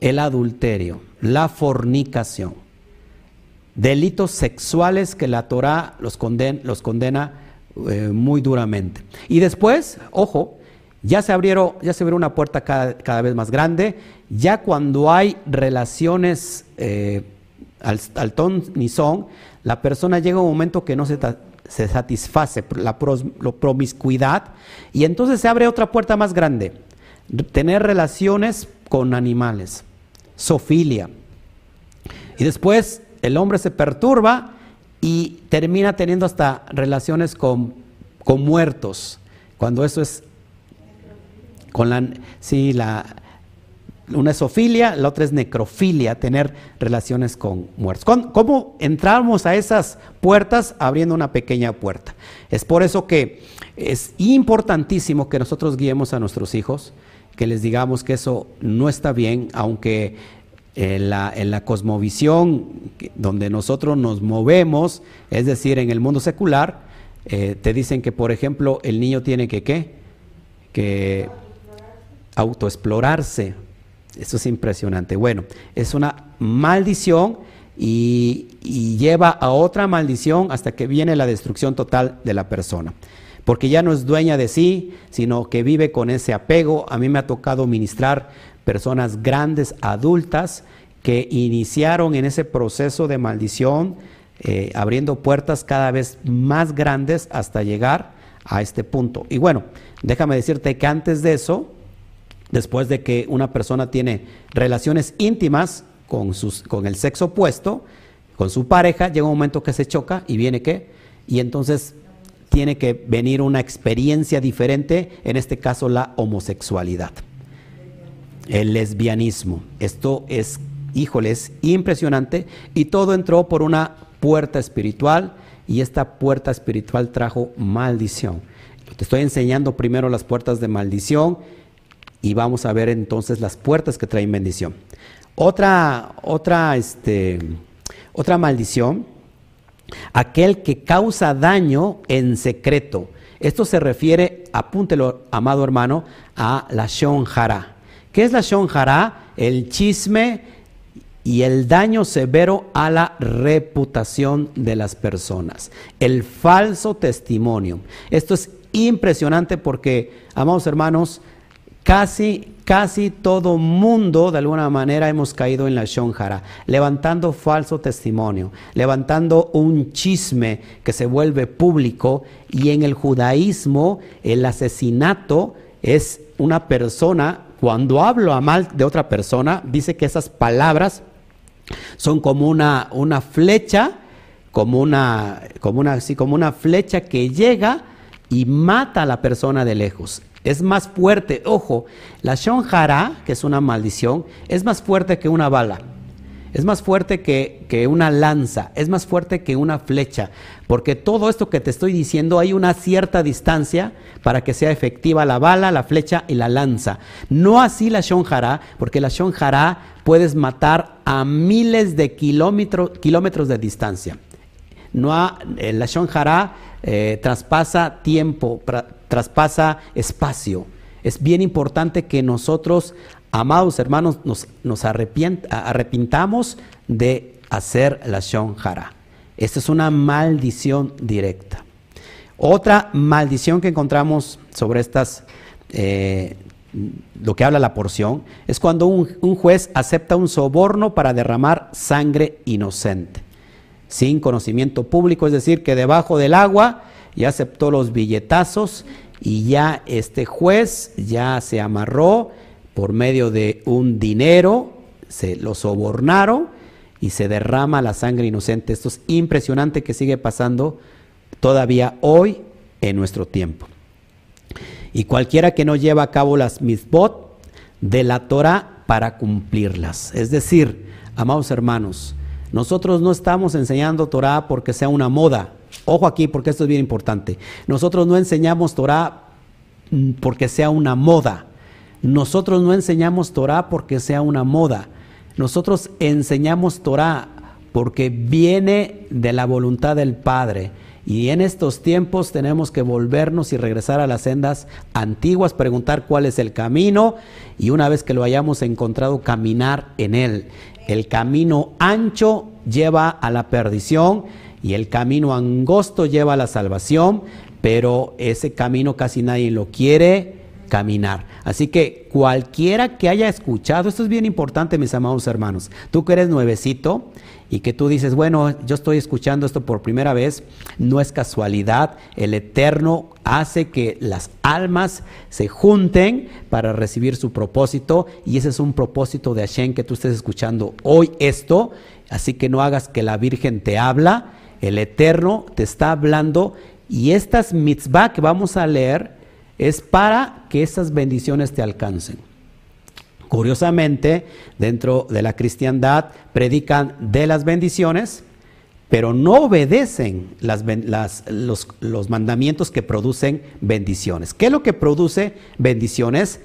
El adulterio, la fornicación. Delitos sexuales que la Torah los, condena eh, muy duramente. Y después, ojo, ya se abrieron, ya se abrió una puerta cada, vez más grande. Ya cuando hay relaciones eh, al, al ton ni son, la persona llega a un momento que no se, se satisface la promiscuidad y entonces se abre otra puerta más grande, tener relaciones con animales, sofilia. Y después el hombre se perturba y termina teniendo hasta relaciones con, con muertos, cuando eso es con la, sí, la, una es zoofilia, la otra es necrofilia, tener relaciones con muertos. ¿Cómo entramos a esas puertas abriendo una pequeña puerta? Es por eso que es importantísimo que nosotros guiemos a nuestros hijos, que les digamos que eso no está bien, aunque en la, en la cosmovisión donde nosotros nos movemos, es decir, en el mundo secular, eh, te dicen que, por ejemplo, el niño tiene que, ¿qué? Que autoexplorarse, eso es impresionante. Bueno, es una maldición y, lleva a otra maldición hasta que viene la destrucción total de la persona. Porque ya no es dueña de sí, sino que vive con ese apego. A mí me ha tocado ministrar personas grandes, adultas, que iniciaron en ese proceso de maldición, eh, abriendo puertas cada vez más grandes hasta llegar a este punto. Y bueno, déjame decirte que antes de eso, después de que una persona tiene relaciones íntimas con, sus, con el sexo opuesto, con su pareja, llega un momento que se choca y viene qué, y entonces tiene que venir una experiencia diferente, en este caso la homosexualidad, el lesbianismo. Esto es, híjole, es impresionante y todo entró por una puerta espiritual y esta puerta espiritual trajo maldición. Te estoy enseñando primero las puertas de maldición y vamos a ver entonces las puertas que traen bendición. Otra, otra, este, otra maldición, aquel que causa daño en secreto. Esto se refiere, apúntelo, amado hermano, a la shonjara. ¿Qué es la shonjara? El chisme y el daño severo a la reputación de las personas. El falso testimonio. Esto es impresionante porque, amados hermanos, Casi, casi todo mundo, de alguna manera, hemos caído en la shonjara, levantando falso testimonio, levantando un chisme que se vuelve público. Y en el judaísmo, el asesinato es una persona, cuando hablo a mal de otra persona, dice que esas palabras son como una, una flecha como una, como una, así, como una flecha que llega y mata a la persona de lejos. Es más fuerte, ojo, la Shonjara, que es una maldición, es más fuerte que una bala. Es más fuerte que, que, una lanza, es más fuerte que una flecha, porque todo esto que te estoy diciendo hay una cierta distancia para que sea efectiva la bala, la flecha y la lanza. No así la Shonjara, porque la Shonjara puedes matar a miles de kilómetros, kilómetros de distancia. No eh, la Shonjara eh, traspasa tiempo, traspasa espacio. Es bien importante que nosotros Amados hermanos, nos, arrepintamos de hacer la Shonjara. Esta es una maldición directa. Otra maldición que encontramos sobre estas, eh, lo que habla la porción, es cuando un, juez acepta un soborno para derramar sangre inocente, sin conocimiento público, es decir, que debajo del agua ya aceptó los billetazos y ya este juez ya se amarró por medio de un dinero, se lo sobornaron y se derrama la sangre inocente. Esto es impresionante que sigue pasando todavía hoy en nuestro tiempo. Y cualquiera que no lleva a cabo las misbot de la Torah para cumplirlas. Es decir, amados hermanos, nosotros no estamos enseñando Torah porque sea una moda. Ojo aquí porque esto es bien importante. Nosotros no enseñamos Torah mm, porque sea una moda. Nosotros no enseñamos Torah porque sea una moda. Nosotros enseñamos Torah porque viene de la voluntad del Padre. Y en estos tiempos tenemos que volvernos y regresar a las sendas antiguas, preguntar cuál es el camino y una vez que lo hayamos encontrado, caminar en él. El camino ancho lleva a la perdición y el camino angosto lleva a la salvación, pero ese camino casi nadie lo quiere caminar. Así que cualquiera que haya escuchado, esto es bien importante, mis amados hermanos, tú que eres nuevecito y que tú dices, bueno, yo estoy escuchando esto por primera vez, no es casualidad, el Eterno hace que las almas se junten para recibir su propósito y ese es un propósito de Hashem que tú estés escuchando hoy esto, así que no hagas que la Virgen te habla, el Eterno te está hablando y estas mitzvah que vamos a leer, es para que esas bendiciones te alcancen. Curiosamente, dentro de la cristiandad predican de las bendiciones, pero no obedecen los, los, mandamientos que producen bendiciones. ¿Qué es lo que produce bendiciones?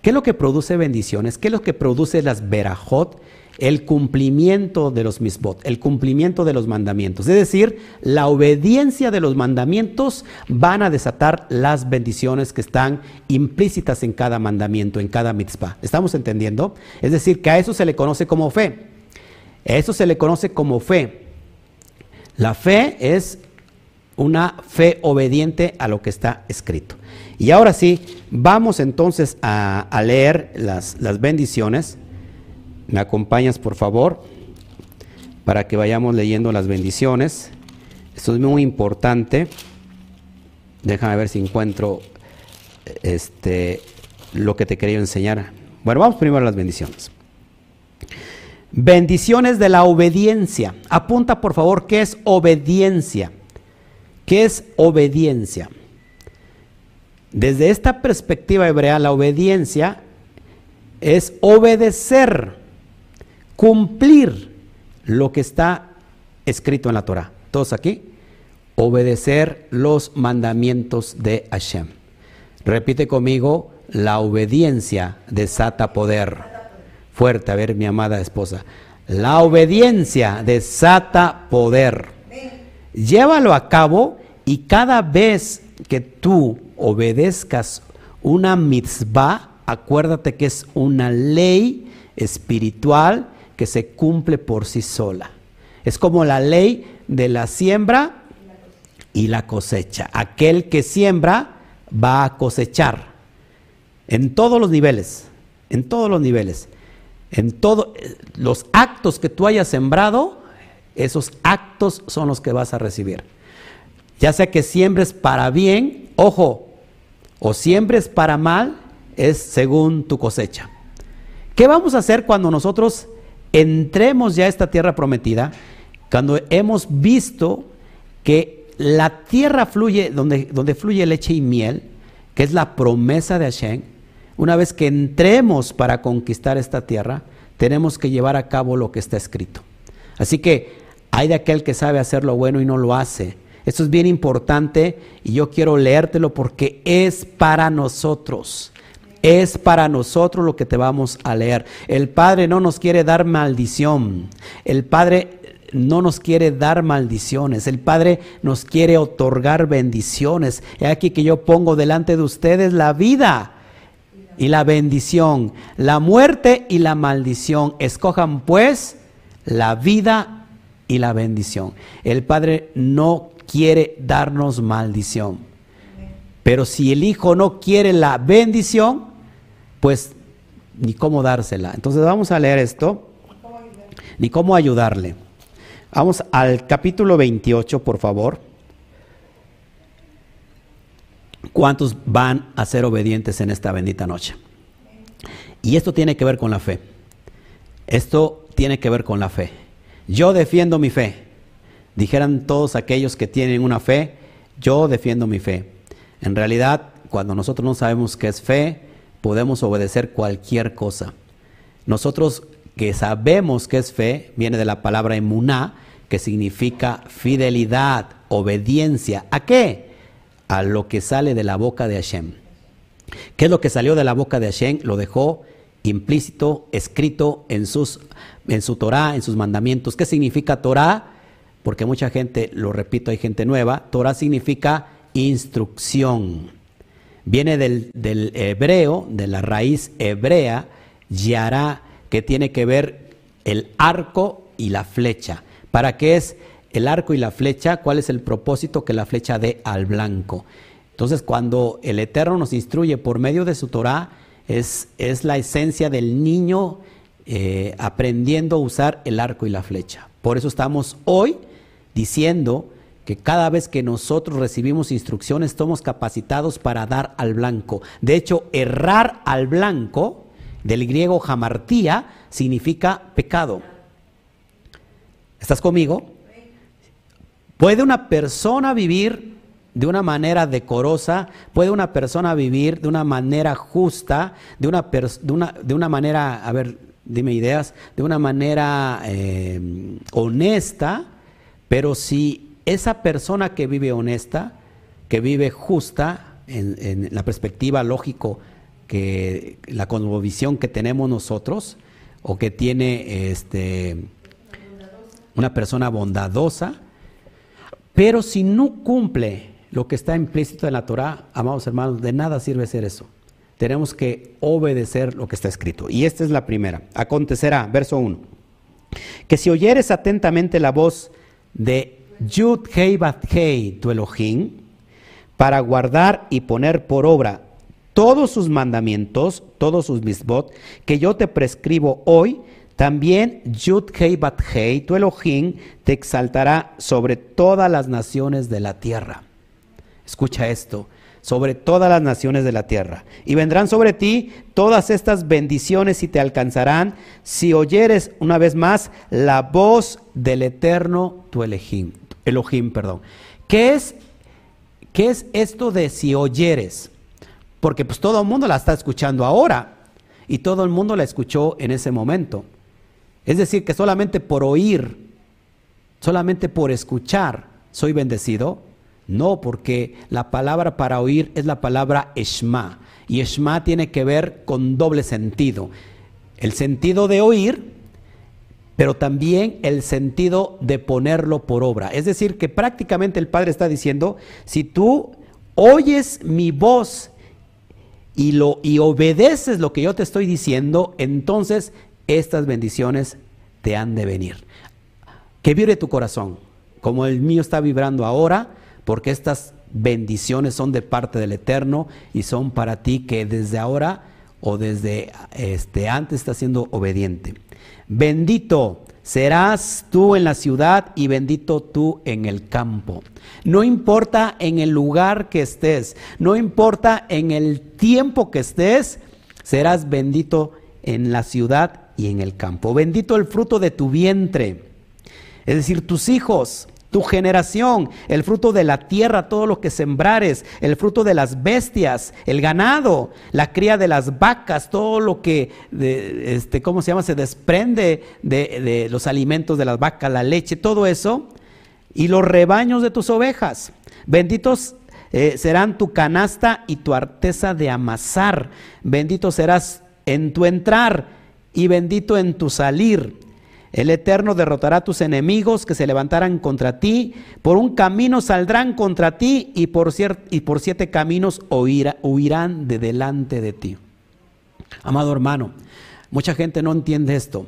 ¿Qué es lo que produce bendiciones? ¿Qué es lo que produce las verajot? El cumplimiento de los misbot, el cumplimiento de los mandamientos. Es decir, la obediencia de los mandamientos van a desatar las bendiciones que están implícitas en cada mandamiento, en cada mitzvah. ¿Estamos entendiendo? Es decir, que a eso se le conoce como fe. A eso se le conoce como fe. La fe es una fe obediente a lo que está escrito. Y ahora sí, vamos entonces a, leer las, las bendiciones. ¿Me acompañas, por favor? Para que vayamos leyendo las bendiciones. Esto es muy importante. Déjame ver si encuentro este, lo que te quería enseñar. Bueno, vamos primero a las bendiciones. Bendiciones de la obediencia. Apunta, por favor, ¿qué es obediencia? ¿Qué es obediencia? Desde esta perspectiva hebrea, la obediencia es obedecer cumplir lo que está escrito en la Torah. Todos aquí, obedecer los mandamientos de Hashem. Repite conmigo, la obediencia desata poder. Fuerte, a ver, mi amada esposa. La obediencia desata poder. Llévalo a cabo y cada vez que tú obedezcas una mitzvah, acuérdate que es una ley espiritual que se cumple por sí sola. Es como la ley de la siembra y la cosecha. Aquel que siembra va a cosechar en todos los niveles, en todos los niveles. En todos los actos que tú hayas sembrado, esos actos son los que vas a recibir. Ya sea que siembres para bien, ojo, o siembres para mal, es según tu cosecha. ¿Qué vamos a hacer cuando nosotros entremos ya a esta tierra prometida Cuando hemos visto que la tierra fluye, donde, donde fluye leche y miel, que es la promesa de Hashem, una vez que entremos para conquistar esta tierra, tenemos que llevar a cabo lo que está escrito. Así que hay de aquel que sabe hacer lo bueno y no lo hace. Esto es bien importante y yo quiero leértelo porque es para nosotros. Es para nosotros lo que te vamos a leer. El Padre no nos quiere dar maldición. El Padre no nos quiere dar maldiciones. El Padre nos quiere otorgar bendiciones. Es aquí que yo pongo delante de ustedes la vida y la bendición, la muerte y la maldición. Escojan pues la vida y la bendición. El Padre no quiere darnos maldición. Pero si el Hijo no quiere la bendición, pues ni cómo dársela. Entonces vamos a leer esto, ni cómo ayudarle. Vamos al capítulo 28, por favor. ¿Cuántos van a ser obedientes en esta bendita noche? Y esto tiene que ver con la fe. Esto tiene que ver con la fe. Yo defiendo mi fe. Dijeran todos aquellos que tienen una fe, yo defiendo mi fe. En realidad, cuando nosotros no sabemos qué es fe, podemos obedecer cualquier cosa. Nosotros que sabemos qué es fe, viene de la palabra emuná, que significa fidelidad, obediencia. ¿A qué? A lo que sale de la boca de Hashem. ¿Qué es lo que salió de la boca de Hashem? Lo dejó implícito, escrito en, sus, en su Torah, en sus mandamientos. ¿Qué significa Torah? Porque mucha gente, lo repito, hay gente nueva. Torah significa instrucción. Viene del, hebreo, de la raíz hebrea, yará, que tiene que ver el arco y la flecha. ¿Para qué es el arco y la flecha? ¿Cuál es el propósito que la flecha dé al blanco? Entonces, cuando el Eterno nos instruye por medio de su Torah, es, es la esencia del niño eh, aprendiendo a usar el arco y la flecha. Por eso estamos hoy diciendo que cada vez que nosotros recibimos instrucciones estamos capacitados para dar al blanco. De hecho, errar al blanco, del griego jamartía, significa pecado. ¿Estás conmigo? ¿Puede una persona vivir de una manera decorosa, puede una persona vivir de una manera justa, de una, de una, manera, a ver, dime ideas, de una manera eh, honesta, pero si esa persona que vive honesta, que vive justa, en, la perspectiva lógico, que la cosmovisión que tenemos nosotros, o que tiene este, una persona bondadosa, pero si no cumple lo que está implícito en la Torah, amados hermanos, de nada sirve ser eso. Tenemos que obedecer lo que está escrito. Y esta es la primera. Acontecerá, verso 1, que si oyeres atentamente la voz de Yud Hei Bat Hei, tu Elohim, para guardar y poner por obra todos sus mandamientos, todos sus misbot, que yo te prescribo hoy, también Yud Hei Bat Hei, tu Elohim, te exaltará sobre todas las naciones de la tierra escucha esto, sobre todas las naciones de la tierra. Y vendrán sobre ti todas estas bendiciones y te alcanzarán si oyeres una vez más la voz del eterno tu Elohim. Elohim perdón. ¿Qué es, ¿Qué es esto de si oyeres? Porque pues todo el mundo la está escuchando ahora y todo el mundo la escuchó en ese momento. Es decir, que solamente por oír, solamente por escuchar, soy bendecido. No, porque la palabra para oír es la palabra Eshma. Y Eshma tiene que ver con doble sentido. El sentido de oír, pero también el sentido de ponerlo por obra. Es decir, que prácticamente el Padre está diciendo, si tú oyes mi voz y, lo, y obedeces lo que yo te estoy diciendo, entonces estas bendiciones te han de venir. Que vibre tu corazón, como el mío está vibrando ahora porque estas bendiciones son de parte del Eterno y son para ti que desde ahora o desde este antes estás siendo obediente. Bendito serás tú en la ciudad y bendito tú en el campo. No importa en el lugar que estés, no importa en el tiempo que estés, serás bendito en la ciudad y en el campo. Bendito el fruto de tu vientre es decir, tus hijos, tu generación, el fruto de la tierra, todo lo que sembrares, el fruto de las bestias, el ganado, la cría de las vacas, todo lo que, este, ¿cómo se llama? Se desprende de, los alimentos de las vacas, la leche, todo eso, y los rebaños de tus ovejas. Benditos eh, serán tu canasta y tu arteza de amasar. Bendito serás en tu entrar y bendito en tu salir. El Eterno derrotará a tus enemigos que se levantarán contra ti. Por un camino saldrán contra ti y por, siete caminos huirán de delante de ti. Amado hermano, mucha gente no entiende esto.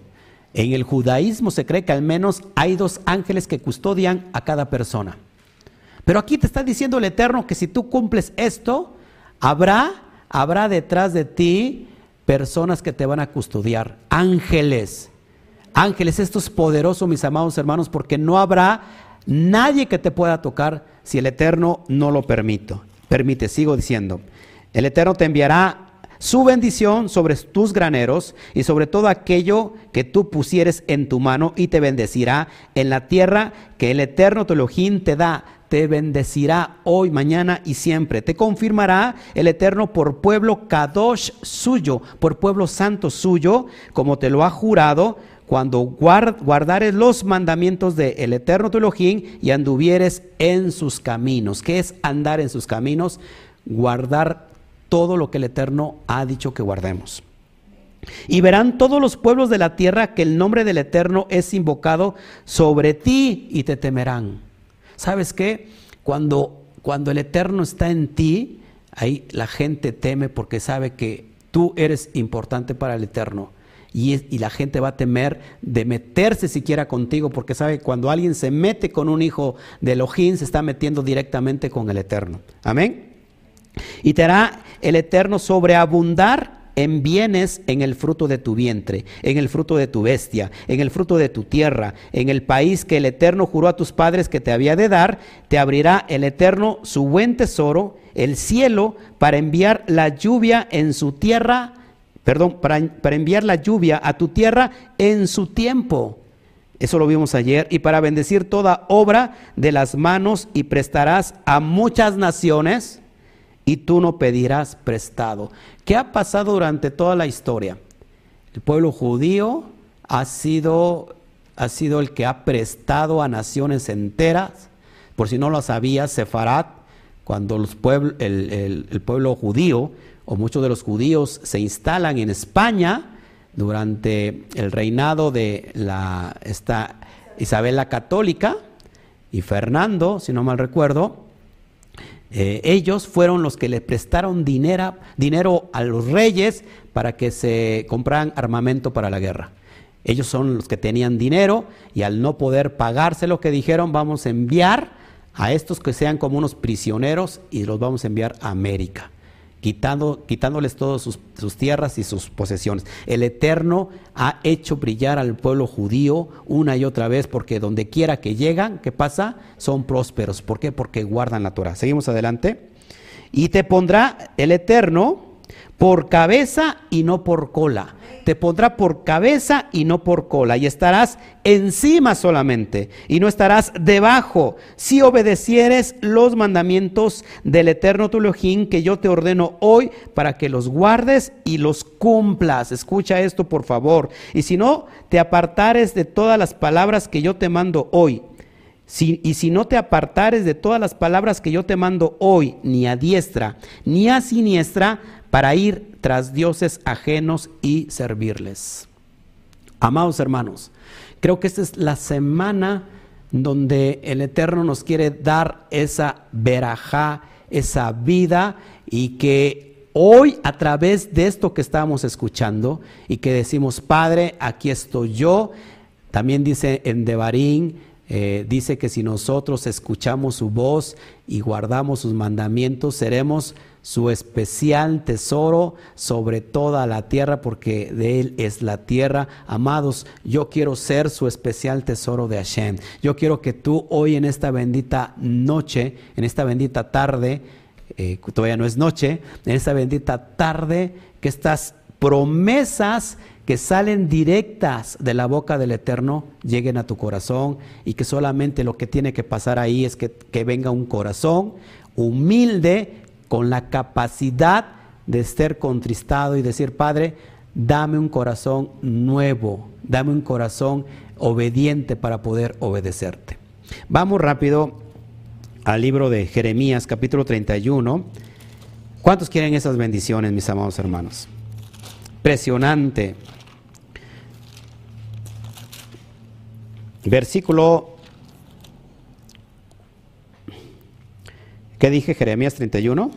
En el judaísmo se cree que al menos hay dos ángeles que custodian a cada persona. Pero aquí te está diciendo el Eterno que si tú cumples esto, habrá, habrá detrás de ti personas que te van a custodiar, ángeles ángeles. Esto es poderoso, mis amados hermanos, porque no habrá nadie que te pueda tocar si el Eterno no lo permite. Permite, sigo diciendo. El Eterno te enviará su bendición sobre tus graneros y sobre todo aquello que tú pusieres en tu mano y te bendecirá en la tierra que el Eterno tu te da. Te bendecirá hoy, mañana y siempre. Te confirmará el Eterno por pueblo Kadosh suyo, por pueblo santo suyo, como te lo ha jurado cuando guardares los mandamientos del Eterno tu y anduvieres en sus caminos. ¿Qué es andar en sus caminos? Guardar todo lo que el Eterno ha dicho que guardemos. Y verán todos los pueblos de la tierra que el nombre del Eterno es invocado sobre ti y te temerán. ¿Sabes qué? Cuando, cuando el Eterno está en ti, ahí la gente teme porque sabe que tú eres importante para el Eterno y, la gente va a temer de meterse siquiera contigo porque sabe que cuando alguien se mete con un hijo de Elohim se está metiendo directamente con el Eterno. Amén. Y te hará el Eterno sobreabundar en bienes en el fruto de tu vientre, en el fruto de tu bestia, en el fruto de tu tierra, en el país que el Eterno juró a tus padres que te había de dar, te abrirá el Eterno su buen tesoro, el cielo, para enviar la lluvia en su tierra perdón, para, enviar la lluvia a tu tierra en su tiempo. Eso lo vimos ayer. Y para bendecir toda obra de las manos y prestarás a muchas naciones y tú no pedirás prestado. ¿Qué ha pasado durante toda la historia? El pueblo judío ha sido, ha sido el que ha prestado a naciones enteras. Por si no lo sabías, Sefarat, cuando los el, el pueblo judío o muchos de los judíos se instalan en España durante el reinado de la, Isabel la Católica y Fernando, si no mal recuerdo, eh, ellos fueron los que le prestaron dinero, dinero a los reyes para que se compraran armamento para la guerra. Ellos son los que tenían dinero y al no poder pagarse lo que dijeron, vamos a enviar a estos que sean como unos prisioneros y los vamos a enviar a América quitando, quitándoles todas sus, sus, tierras y sus posesiones. El Eterno ha hecho brillar al pueblo judío una y otra vez, porque donde quiera que llegan, ¿qué pasa? Son prósperos. ¿Por qué? Porque guardan la Torah. Seguimos adelante. Y te pondrá el Eterno por cabeza y no por cola te pondrá por cabeza y no por cola, y estarás encima solamente, y no estarás debajo, si obedecieres los mandamientos del eterno tu que yo te ordeno hoy para que los guardes y los cumplas. Escucha esto, por favor. Y si no te apartares de todas las palabras que yo te mando hoy, y si no te apartares de todas las palabras que yo te mando hoy, ni a diestra, ni a siniestra, para ir tras dioses ajenos y servirles. Amados hermanos, creo que esta es la semana donde el Eterno nos quiere dar esa verajá, esa vida y que hoy a través de esto que estamos escuchando y que decimos, Padre, aquí estoy yo, también dice en Devarín, eh, dice que si nosotros escuchamos su voz y guardamos sus mandamientos, seremos su especial tesoro sobre toda la tierra, porque de Él es la tierra. Amados, yo quiero ser su especial tesoro de Hashem. Yo quiero que tú hoy en esta bendita noche, en esta bendita tarde, eh, todavía no es noche, en esta bendita tarde que estás promesas que salen directas de la boca del Eterno lleguen a tu corazón y que solamente lo que tiene que pasar ahí es que, que venga un corazón humilde con la capacidad de ser contristado y decir, Padre, dame un corazón nuevo, dame un corazón obediente para poder obedecerte. Vamos rápido al libro de Jeremías capítulo 31. ¿Cuántos quieren esas bendiciones, mis amados hermanos? Impresionante. Versículo, ¿qué dije? Jeremías 31.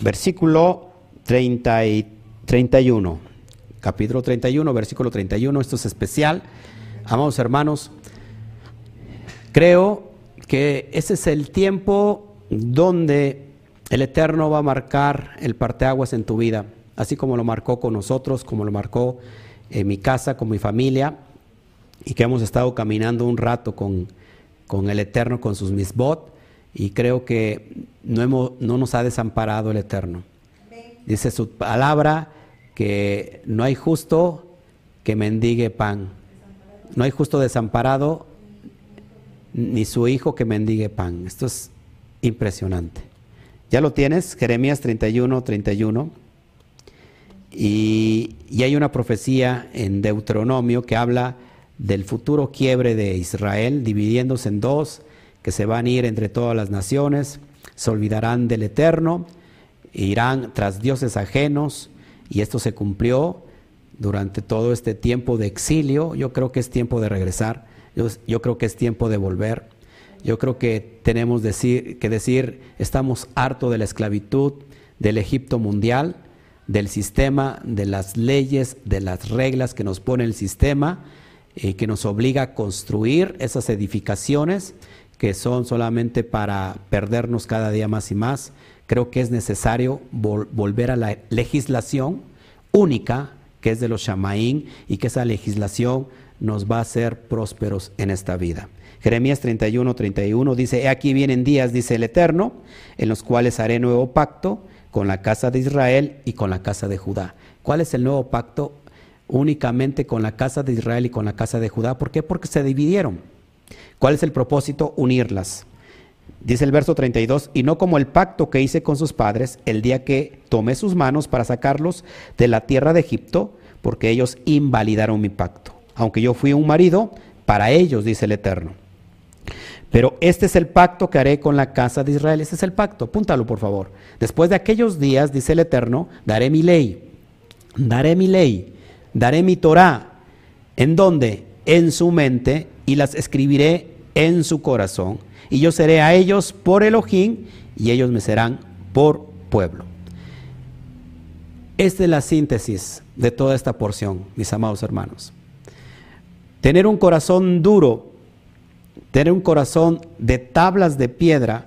Versículo 30 y 31. Capítulo 31, versículo 31. Esto es especial. Amados hermanos, creo que ese es el tiempo donde el Eterno va a marcar el parteaguas en tu vida, así como lo marcó con nosotros, como lo marcó en mi casa, con mi familia, y que hemos estado caminando un rato con, con el Eterno, con sus misbot, y creo que no, hemos, no nos ha desamparado el Eterno. Dice su palabra que no hay justo que mendigue pan, no hay justo desamparado, ni su hijo que mendigue pan. Esto es impresionante. Ya lo tienes, Jeremías 31, 31. Y, hay una profecía en Deuteronomio que habla del futuro quiebre de Israel, dividiéndose en dos, que se van a ir entre todas las naciones, se olvidarán del Eterno, irán tras dioses ajenos, y esto se cumplió durante todo este tiempo de exilio. Yo creo que es tiempo de regresar, yo, yo creo que es tiempo de volver. Yo creo que tenemos decir, que decir, estamos hartos de la esclavitud, del Egipto mundial, del sistema, de las leyes, de las reglas que nos pone el sistema, eh, que nos obliga a construir esas edificaciones que son solamente para perdernos cada día más y más. Creo que es necesario volver a la legislación única que es de los Shamaín y que esa legislación nos va a hacer prósperos en esta vida. Jeremías 31, 31 dice, He aquí vienen días, dice el Eterno, en los cuales haré nuevo pacto con la casa de Israel y con la casa de Judá. ¿Cuál es el nuevo pacto? Únicamente con la casa de Israel y con la casa de Judá. ¿Por qué? Porque se dividieron. ¿Cuál es el propósito? Unirlas. Dice el verso 32, y no como el pacto que hice con sus padres el día que tomé sus manos para sacarlos de la tierra de Egipto, porque ellos invalidaron mi pacto. Aunque yo fui un marido, para ellos, dice el Eterno. Pero este es el pacto que haré con la casa de Israel. Este es el pacto. Apúntalo, por favor. Después de aquellos días, dice el Eterno, daré mi ley. Daré mi ley. Daré mi Torah. ¿En dónde? En su mente y las escribiré en su corazón. Y yo seré a ellos por Elohim y ellos me serán por pueblo. Esta es la síntesis de toda esta porción, mis amados hermanos. Tener un corazón duro Tener un corazón de tablas de piedra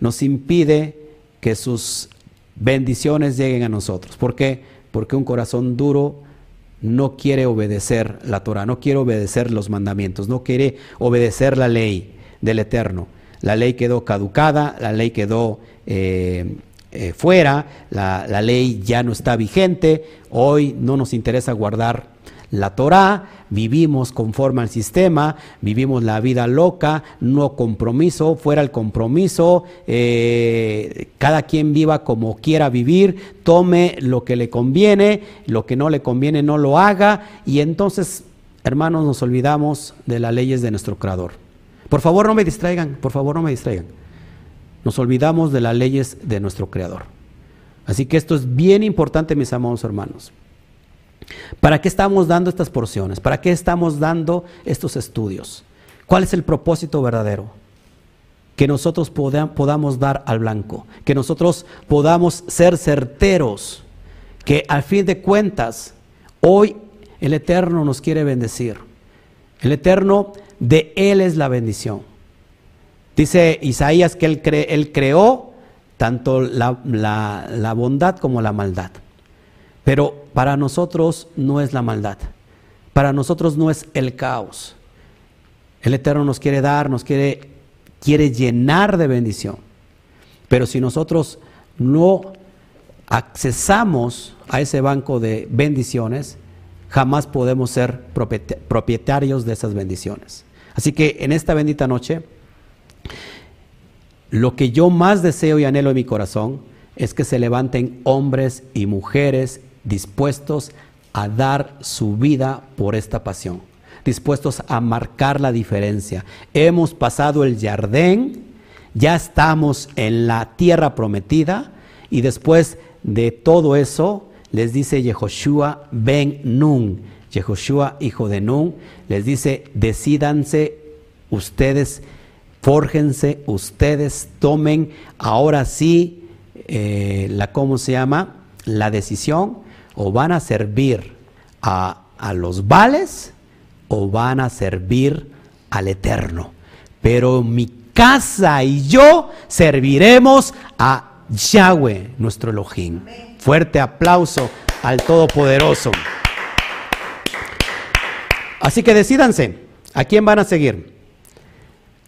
nos impide que sus bendiciones lleguen a nosotros. ¿Por qué? Porque un corazón duro no quiere obedecer la Torah, no quiere obedecer los mandamientos, no quiere obedecer la ley del Eterno. La ley quedó caducada, la ley quedó eh, eh, fuera, la, la ley ya no está vigente, hoy no nos interesa guardar la Torah, vivimos conforme al sistema, vivimos la vida loca, no compromiso, fuera el compromiso, eh, cada quien viva como quiera vivir, tome lo que le conviene, lo que no le conviene no lo haga y entonces, hermanos, nos olvidamos de las leyes de nuestro Creador. Por favor, no me distraigan, por favor, no me distraigan. Nos olvidamos de las leyes de nuestro Creador. Así que esto es bien importante, mis amados hermanos. ¿Para qué estamos dando estas porciones? ¿Para qué estamos dando estos estudios? ¿Cuál es el propósito verdadero? Que nosotros podamos dar al blanco, que nosotros podamos ser certeros, que al fin de cuentas, hoy el Eterno nos quiere bendecir. El Eterno, de Él es la bendición. Dice Isaías que Él, creó tanto la bondad como la maldad. Pero para nosotros no es la maldad, para nosotros no es el caos. El Eterno nos quiere dar, nos quiere, quiere llenar de bendición. Pero si nosotros no accesamos a ese banco de bendiciones, jamás podemos ser propietarios de esas bendiciones. Así que en esta bendita noche, lo que yo más deseo y anhelo en mi corazón es que se levanten hombres y mujeres dispuestos a dar su vida por esta pasión, dispuestos a marcar la diferencia. Hemos pasado el jardín, ya estamos en la tierra prometida y después de todo eso les dice Yehoshua ben Nun, Yehoshua hijo de Nun, les dice, decidanse ustedes, fórjense ustedes, tomen ahora sí eh, la, ¿cómo se llama? La decisión, o van a servir a, a los vales o van a servir al Eterno. Pero mi casa y yo serviremos a Yahweh, nuestro Elohim. Fuerte aplauso al Todopoderoso. Así que decidanse, ¿a quién van a seguir?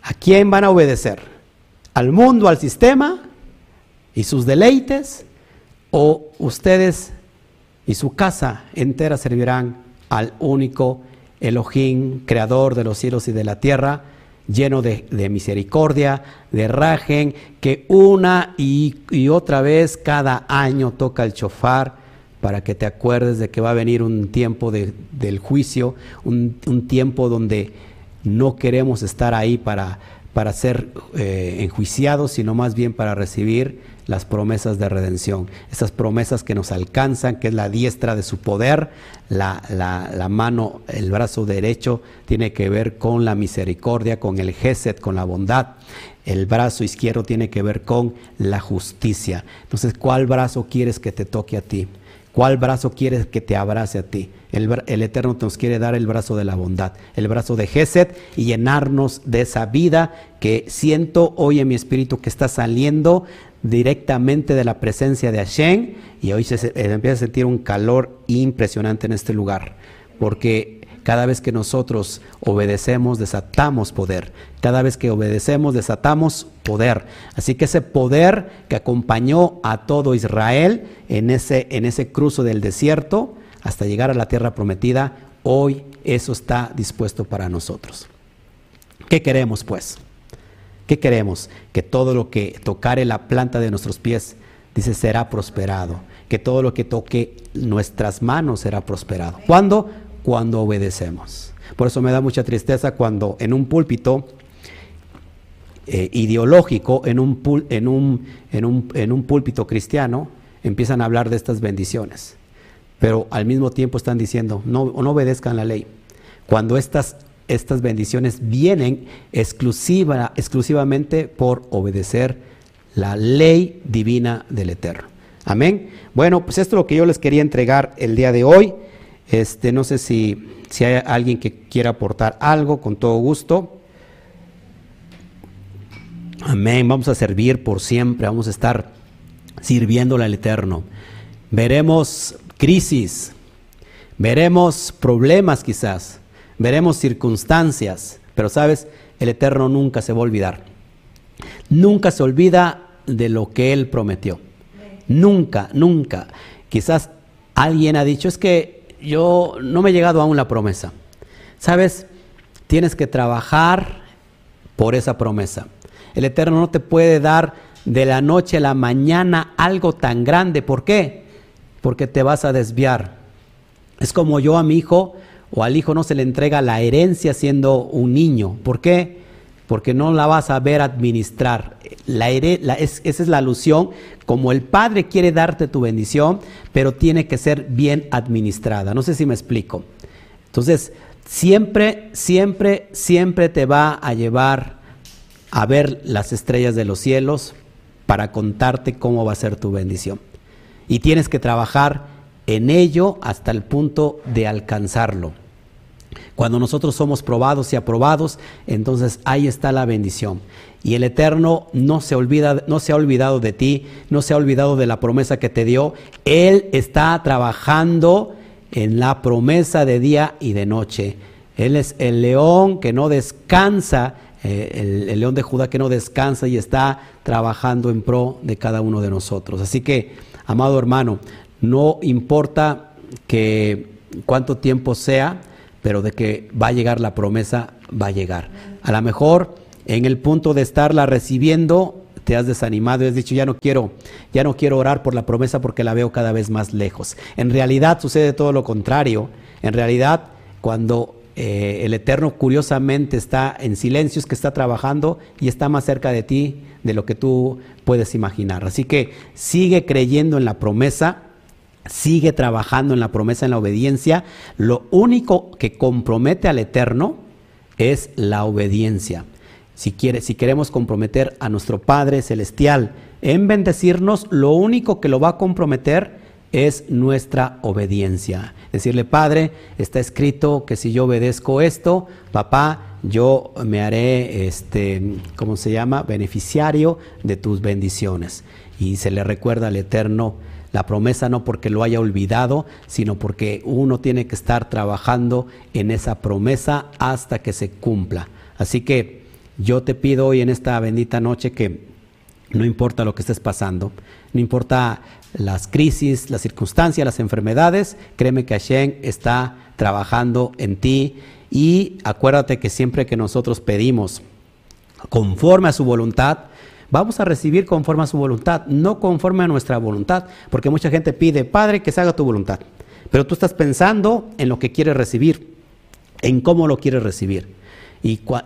¿A quién van a obedecer? ¿Al mundo, al sistema y sus deleites? ¿O ustedes y su casa entera servirán al único Elohim, creador de los cielos y de la tierra? lleno de, misericordia, de rajen, que una y, otra vez cada año toca el chofar para que te acuerdes de que va a venir un tiempo del juicio, un, tiempo donde no queremos estar ahí para, para ser eh, enjuiciados, sino más bien para recibir las promesas de redención, esas promesas que nos alcanzan, que es la diestra de su poder, la, la, mano, el brazo derecho tiene que ver con la misericordia, con el gesed, con la bondad, el brazo izquierdo tiene que ver con la justicia. Entonces, ¿cuál brazo quieres que te toque a ti? ¿Cuál brazo quieres que te abrace a ti? El, el, Eterno nos quiere dar el brazo de la bondad, el brazo de Gesed y llenarnos de esa vida que siento hoy en mi espíritu que está saliendo directamente de la presencia de Hashem y hoy se, empieza a sentir un calor impresionante en este lugar, porque cada vez que nosotros obedecemos, desatamos poder. Cada vez que obedecemos, desatamos poder. Así que ese poder que acompañó a todo Israel en ese, en ese cruce del desierto hasta llegar a la tierra prometida, hoy eso está dispuesto para nosotros. ¿Qué queremos pues? ¿Qué queremos? Que todo lo que tocare la planta de nuestros pies, dice, será prosperado. Que todo lo que toque nuestras manos será prosperado. ¿Cuándo? Cuando obedecemos. Por eso me da mucha tristeza cuando en un púlpito eh, ideológico, en un, púlpito cristiano, empiezan a hablar de estas bendiciones. Pero al mismo tiempo están diciendo, no, no obedezcan la ley. Cuando estas estas bendiciones vienen exclusiva, exclusivamente por obedecer la ley divina del Eterno. Amén. Bueno, pues esto es lo que yo les quería entregar el día de hoy. Este, no sé si, si hay alguien que quiera aportar algo, con todo gusto. Amén. Vamos a servir por siempre, vamos a estar sirviéndole al Eterno. Veremos crisis, veremos problemas quizás, veremos circunstancias, pero sabes, el Eterno nunca se va a olvidar. Nunca se olvida de lo que Él prometió. Nunca, nunca. Quizás alguien ha dicho, es que yo no me he llegado aún la promesa. Sabes, tienes que trabajar por esa promesa. El Eterno no te puede dar de la noche a la mañana algo tan grande. ¿Por qué? Porque te vas a desviar. Es como yo a mi hijo o al hijo no se le entrega la herencia siendo un niño. ¿Por qué? Porque no la vas a ver administrar. La, esa es la alusión, como el Padre quiere darte tu bendición, pero tiene que ser bien administrada. No sé si me explico. Entonces, siempre, siempre, siempre te va a llevar a ver las estrellas de los cielos para contarte cómo va a ser tu bendición. Y tienes que trabajar en ello hasta el punto de alcanzarlo. Cuando nosotros somos probados y aprobados, entonces ahí está la bendición. Y el Eterno no se olvida, no se ha olvidado de ti, no se ha olvidado de la promesa que te dio. Él está trabajando en la promesa de día y de noche. Él es el león que no descansa, eh, el, león de Judá que no descansa y está trabajando en pro de cada uno de nosotros. Así que, amado hermano, no importa que cuánto tiempo sea, pero de que va a llegar la promesa, va a llegar. A lo mejor en el punto de estarla recibiendo, te has desanimado y has dicho, ya no quiero, ya no quiero orar por la promesa porque la veo cada vez más lejos. En realidad sucede todo lo contrario. En realidad, cuando eh, el Eterno curiosamente está en silencio, es que está trabajando y está más cerca de ti de lo que tú puedes imaginar. Así que sigue creyendo en la promesa, sigue trabajando en la promesa, en la obediencia. Lo único que compromete al Eterno es la obediencia. Si, quiere, si queremos comprometer a nuestro Padre Celestial en bendecirnos, lo único que lo va a comprometer es nuestra obediencia. Decirle, Padre, está escrito que si yo obedezco esto, papá, yo me haré, este, ¿cómo se llama?, beneficiario de tus bendiciones. Y se le recuerda al Eterno la promesa no porque lo haya olvidado, sino porque uno tiene que estar trabajando en esa promesa hasta que se cumpla. Así que yo te pido hoy en esta bendita noche que no importa lo que estés pasando, no importa las crisis, las circunstancias, las enfermedades, créeme que Hashem está trabajando en ti y acuérdate que siempre que nosotros pedimos conforme a su voluntad, vamos a recibir conforme a su voluntad, no conforme a nuestra voluntad, porque mucha gente pide, Padre, que se haga tu voluntad, pero tú estás pensando en lo que quieres recibir, en cómo lo quieres recibir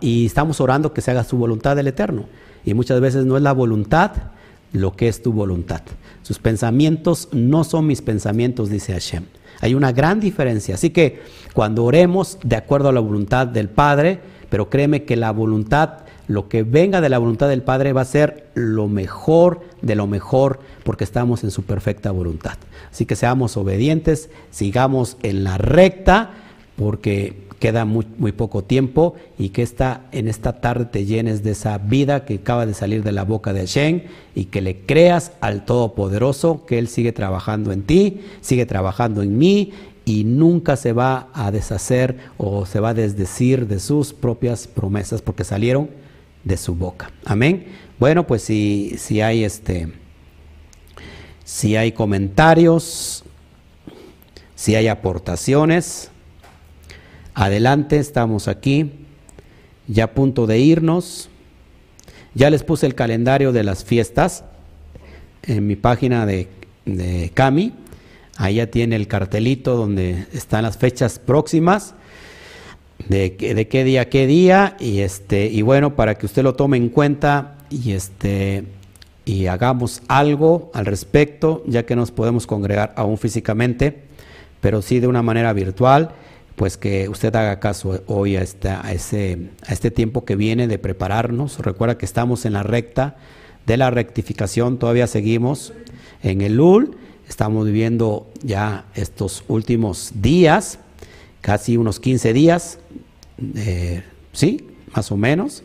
y, estamos orando que se haga su voluntad del Eterno. Y muchas veces no es la voluntad lo que es tu voluntad. Sus pensamientos no son mis pensamientos, dice Hashem. Hay una gran diferencia. Así que cuando oremos de acuerdo a la voluntad del Padre, pero créeme que la voluntad, lo que venga de la voluntad del Padre va a ser lo mejor de lo mejor porque estamos en su perfecta voluntad. Así que seamos obedientes, sigamos en la recta porque queda muy, poco tiempo y que esta, en esta tarde te llenes de esa vida que acaba de salir de la boca de Hashem y que le creas al Todopoderoso que Él sigue trabajando en ti, sigue trabajando en mí y nunca se va a deshacer o se va a desdecir de sus propias promesas porque salieron de su boca. Amén. Bueno, pues si, si hay este, si hay comentarios, si hay aportaciones. Adelante, estamos aquí, ya a punto de irnos. Ya les puse el calendario de las fiestas en mi página de, de Cami. Ahí ya tiene el cartelito donde están las fechas próximas, de, de, qué día, qué día, y este, y bueno, para que usted lo tome en cuenta y este y hagamos algo al respecto, ya que nos podemos congregar aún físicamente, pero sí de una manera virtual pues que usted haga caso hoy a, a, ese, a este tiempo que viene de prepararnos. Recuerda que estamos en la recta de la rectificación, todavía seguimos en el LUL, estamos viviendo ya estos últimos días, casi unos 15 días, eh, sí, más o menos,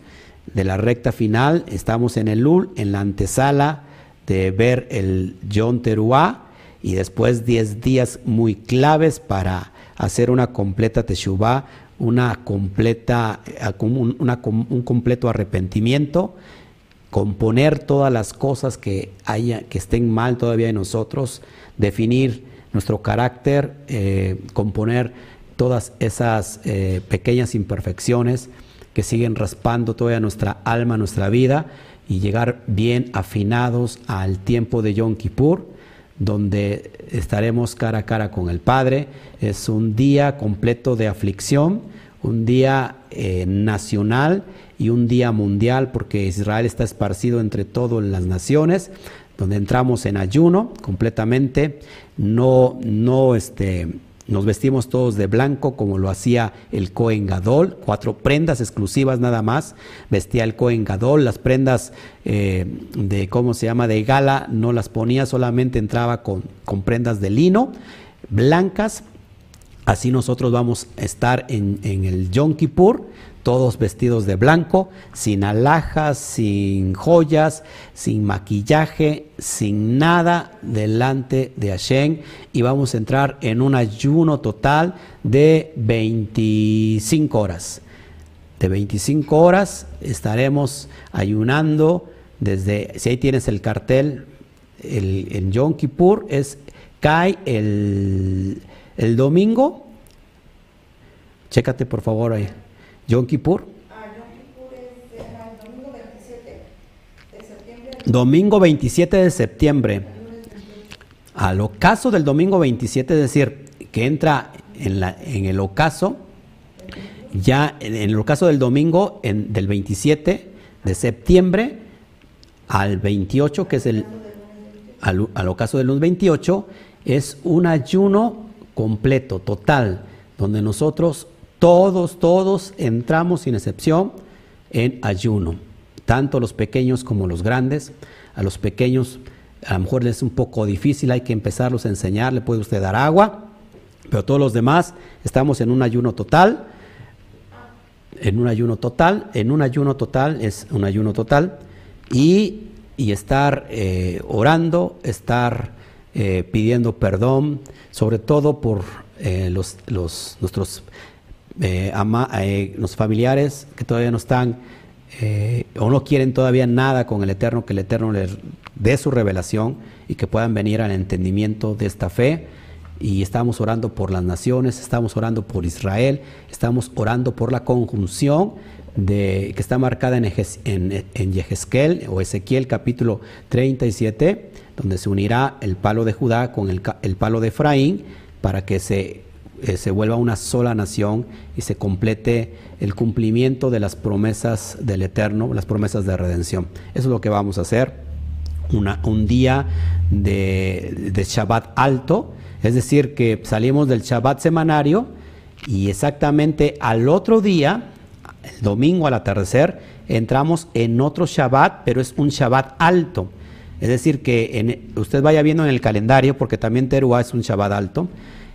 de la recta final, estamos en el LUL, en la antesala de ver el John Teruá y después 10 días muy claves para hacer una completa teshuvah, una completa, eh, un, un completo arrepentimiento, componer todas las cosas que, haya, que estén mal todavía en nosotros, definir nuestro carácter, eh, componer todas esas eh, pequeñas imperfecciones que siguen raspando todavía nuestra alma, nuestra vida, y llegar bien afinados al tiempo de Yom Kippur donde estaremos cara a cara con el Padre. Es un día completo de aflicción, un día eh, nacional y un día mundial, porque Israel está esparcido entre todas las naciones, donde entramos en ayuno completamente, no, no este, nos vestimos todos de blanco como lo hacía el Cohen Gadol, cuatro prendas exclusivas nada más. Vestía el Cohen Gadol, las prendas eh, de, ¿cómo se llama?, de gala, no las ponía, solamente entraba con, con prendas de lino blancas. Así nosotros vamos a estar en, en el Yom Kippur, todos vestidos de blanco, sin alhajas, sin joyas, sin maquillaje, sin nada delante de Hashem y vamos a entrar en un ayuno total de 25 horas. De 25 horas estaremos ayunando desde, si ahí tienes el cartel, el, en Yom Kippur es, cae el, el domingo, chécate por favor ahí. Yom Kippur. Ah, Yom Kippur es el domingo 27 de septiembre. Domingo 27 de septiembre. Al ocaso del domingo 27, es decir, que entra en, la, en el ocaso, ya en, el ocaso del domingo en, del 27 de septiembre al 28, que es el al, al ocaso del lunes 28, es un ayuno completo, total, donde nosotros todos, todos entramos sin excepción en ayuno, tanto los pequeños como los grandes. A los pequeños a lo mejor les es un poco difícil, hay que empezarlos a enseñar, le puede usted dar agua, pero todos los demás estamos en un ayuno total. En un ayuno total, en un ayuno total es un ayuno total y, estar eh, orando, estar eh, pidiendo perdón, sobre todo por eh, los, los, nuestros eh, ama, eh, los familiares que todavía no están eh, o no quieren todavía nada con el Eterno, que el Eterno les dé su revelación y que puedan venir al entendimiento de esta fe. Y estamos orando por las naciones, estamos orando por Israel, estamos orando por la conjunción de, que está marcada en, en o Ezequiel capítulo 37, donde se unirá el palo de Judá con el, el palo de Efraín para que se eh, se vuelva una sola nación y se complete el cumplimiento de las promesas del Eterno, las promesas de redención. Eso es lo que vamos a hacer. un día de, Shabbat alto, es decir, que salimos del Shabbat semanario y exactamente al otro día, el domingo al atardecer, entramos en otro Shabbat, pero es un Shabbat alto. Es decir, que usted vaya viendo en el calendario, porque también Teruá es un Shabbat alto,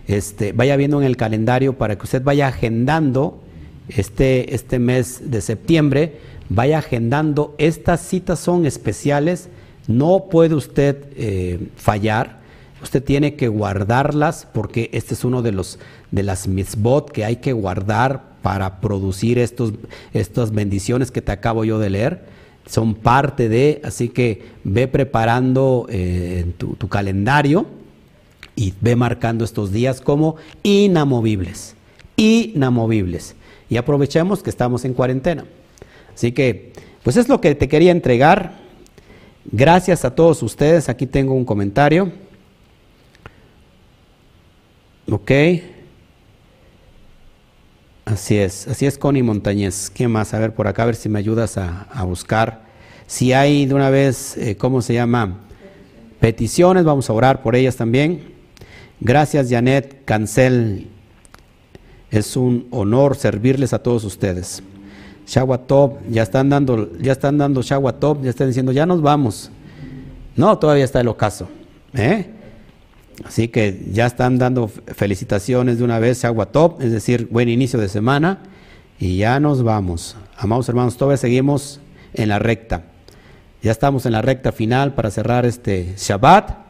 este, vaya viendo en el calendario para que usted vaya agendando este, este mes de septiembre, vaya agendando, estas citas son especiales, no puede usted eh, fallar, usted tiene que guardarlas porque este es uno de los de las mitzvot que hay que guardar para producir estos, estas bendiciones que te acabo yo de leer. Son parte de, así que ve preparando eh, tu calendario y ve marcando estos días como inamovibles, inamovibles. Y aprovechemos que estamos en cuarentena. Así que, pues es lo que te quería entregar. Gracias a todos ustedes. Aquí tengo un comentario. Ok. Así es, así es Connie Montañez. ¿Qué más? A ver por acá, a ver si me ayudas a, buscar. Si hay de una vez, eh, ¿cómo se llama? Peticiones, vamos a orar por ellas también. Gracias, Janet Cancel. Es un honor servirles a todos ustedes. Top, ya están dando, ya están dando Top, ya están diciendo, ya nos vamos. No, todavía está el ocaso. ¿eh? Así que ya están dando felicitaciones de una vez, Top, es decir, buen inicio de semana. Y ya nos vamos. Amados hermanos, todavía seguimos en la recta. Ya estamos en la recta final para cerrar este Shabbat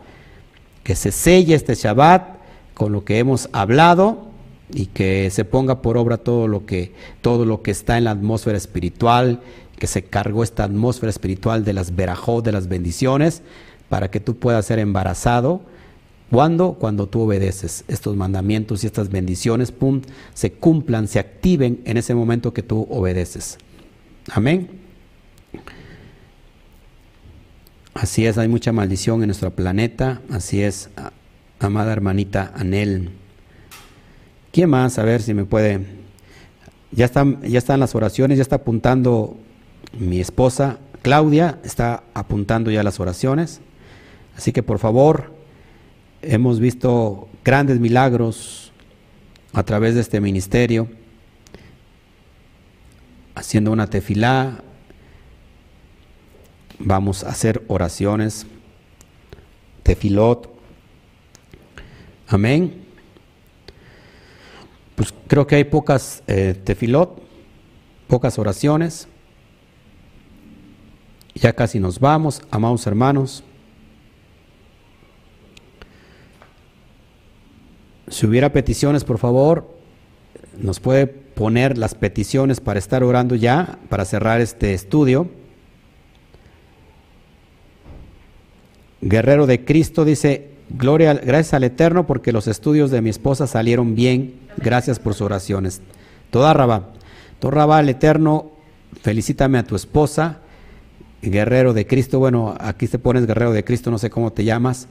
que se selle este Shabbat con lo que hemos hablado y que se ponga por obra todo lo que todo lo que está en la atmósfera espiritual, que se cargó esta atmósfera espiritual de las verajot, de las bendiciones, para que tú puedas ser embarazado. ¿Cuándo? Cuando tú obedeces estos mandamientos y estas bendiciones, pum, se cumplan, se activen en ese momento que tú obedeces. Amén. Así es, hay mucha maldición en nuestro planeta. Así es, amada hermanita Anel. ¿Quién más? A ver si me puede. Ya están, ya están las oraciones, ya está apuntando mi esposa Claudia, está apuntando ya las oraciones. Así que por favor, hemos visto grandes milagros a través de este ministerio, haciendo una tefilá, vamos a hacer oraciones, tefilot. Amén. Pues creo que hay pocas eh, tefilot, pocas oraciones. Ya casi nos vamos, amados hermanos. Si hubiera peticiones, por favor, nos puede poner las peticiones para estar orando ya, para cerrar este estudio. Guerrero de Cristo dice, Gloria, gracias al Eterno porque los estudios de mi esposa salieron bien. Gracias por sus oraciones. Toda Rabá. Toda Rabá al Eterno, felicítame a tu esposa. Guerrero de Cristo, bueno, aquí te pones Guerrero de Cristo, no sé cómo te llamas.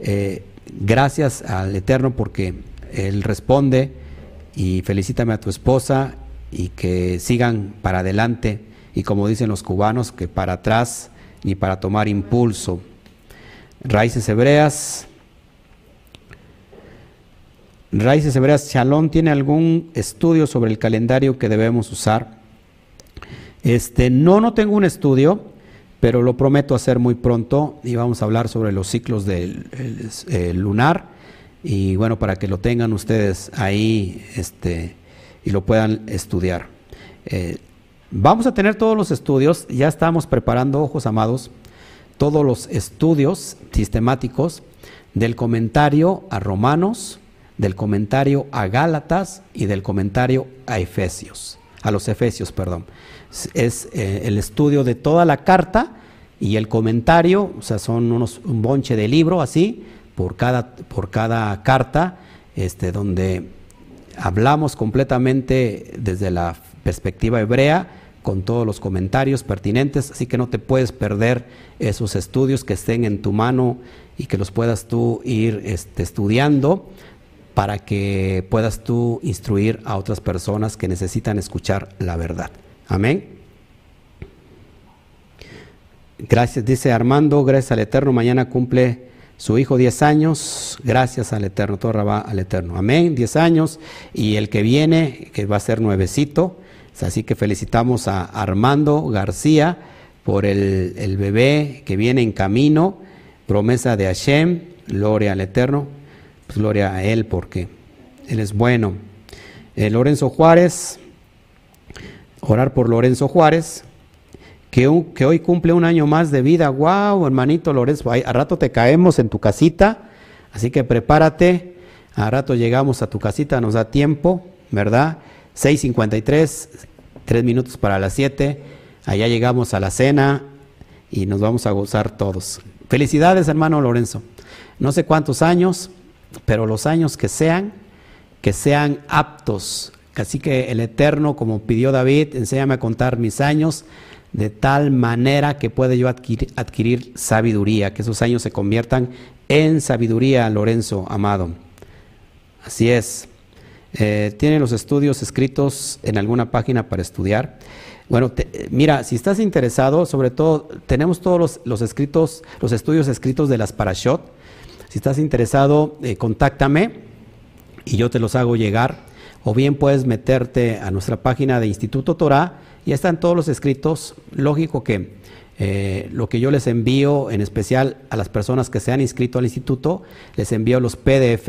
Eh, gracias al Eterno porque Él responde y felicítame a tu esposa y que sigan para adelante y como dicen los cubanos, que para atrás ni para tomar impulso. Raíces hebreas. Raíces hebreas, Shalom tiene algún estudio sobre el calendario que debemos usar. Este, no, no tengo un estudio, pero lo prometo hacer muy pronto y vamos a hablar sobre los ciclos del lunar y bueno, para que lo tengan ustedes ahí este, y lo puedan estudiar. Eh, vamos a tener todos los estudios, ya estamos preparando, ojos amados, todos los estudios sistemáticos del comentario a Romanos, del comentario a Gálatas y del comentario a Efesios, a los Efesios, perdón. Es eh, el estudio de toda la carta y el comentario, o sea, son unos, un bonche de libro así, por cada, por cada carta, este, donde hablamos completamente desde la perspectiva hebrea, con todos los comentarios pertinentes, así que no te puedes perder esos estudios que estén en tu mano y que los puedas tú ir este, estudiando para que puedas tú instruir a otras personas que necesitan escuchar la verdad. Amén. Gracias, dice Armando, gracias al Eterno, mañana cumple su hijo 10 años, gracias al Eterno, todo va al Eterno. Amén, 10 años. Y el que viene, que va a ser nuevecito. Así que felicitamos a Armando García por el, bebé que viene en camino. Promesa de Hashem, gloria al Eterno. Pues gloria a Él porque Él es bueno. Eh, Lorenzo Juárez, orar por Lorenzo Juárez que, hoy cumple un año más de vida. ¡Wow, hermanito Lorenzo! A rato te caemos en tu casita, así que prepárate. A rato llegamos a tu casita, nos da tiempo, ¿verdad? 6.53, tres minutos para las 7. Allá llegamos a la cena y nos vamos a gozar todos. Felicidades, hermano Lorenzo. No sé cuántos años, pero los años que sean, que sean aptos. Así que el Eterno, como pidió David, enséñame a contar mis años de tal manera que pueda yo adquirir, sabiduría, que esos años se conviertan en sabiduría, Lorenzo, amado. Así es. Eh, ¿Tiene los estudios escritos en alguna página para estudiar? Bueno, mira, si estás interesado, sobre todo, tenemos todos los, escritos, los estudios escritos de las Parashot. Si estás interesado, eh, contáctame y yo te los hago llegar. O bien puedes meterte a nuestra página de Instituto Torah ya están todos los escritos. Lógico que eh, lo que yo les envío, en especial a las personas que se han inscrito al instituto, les envío los PDF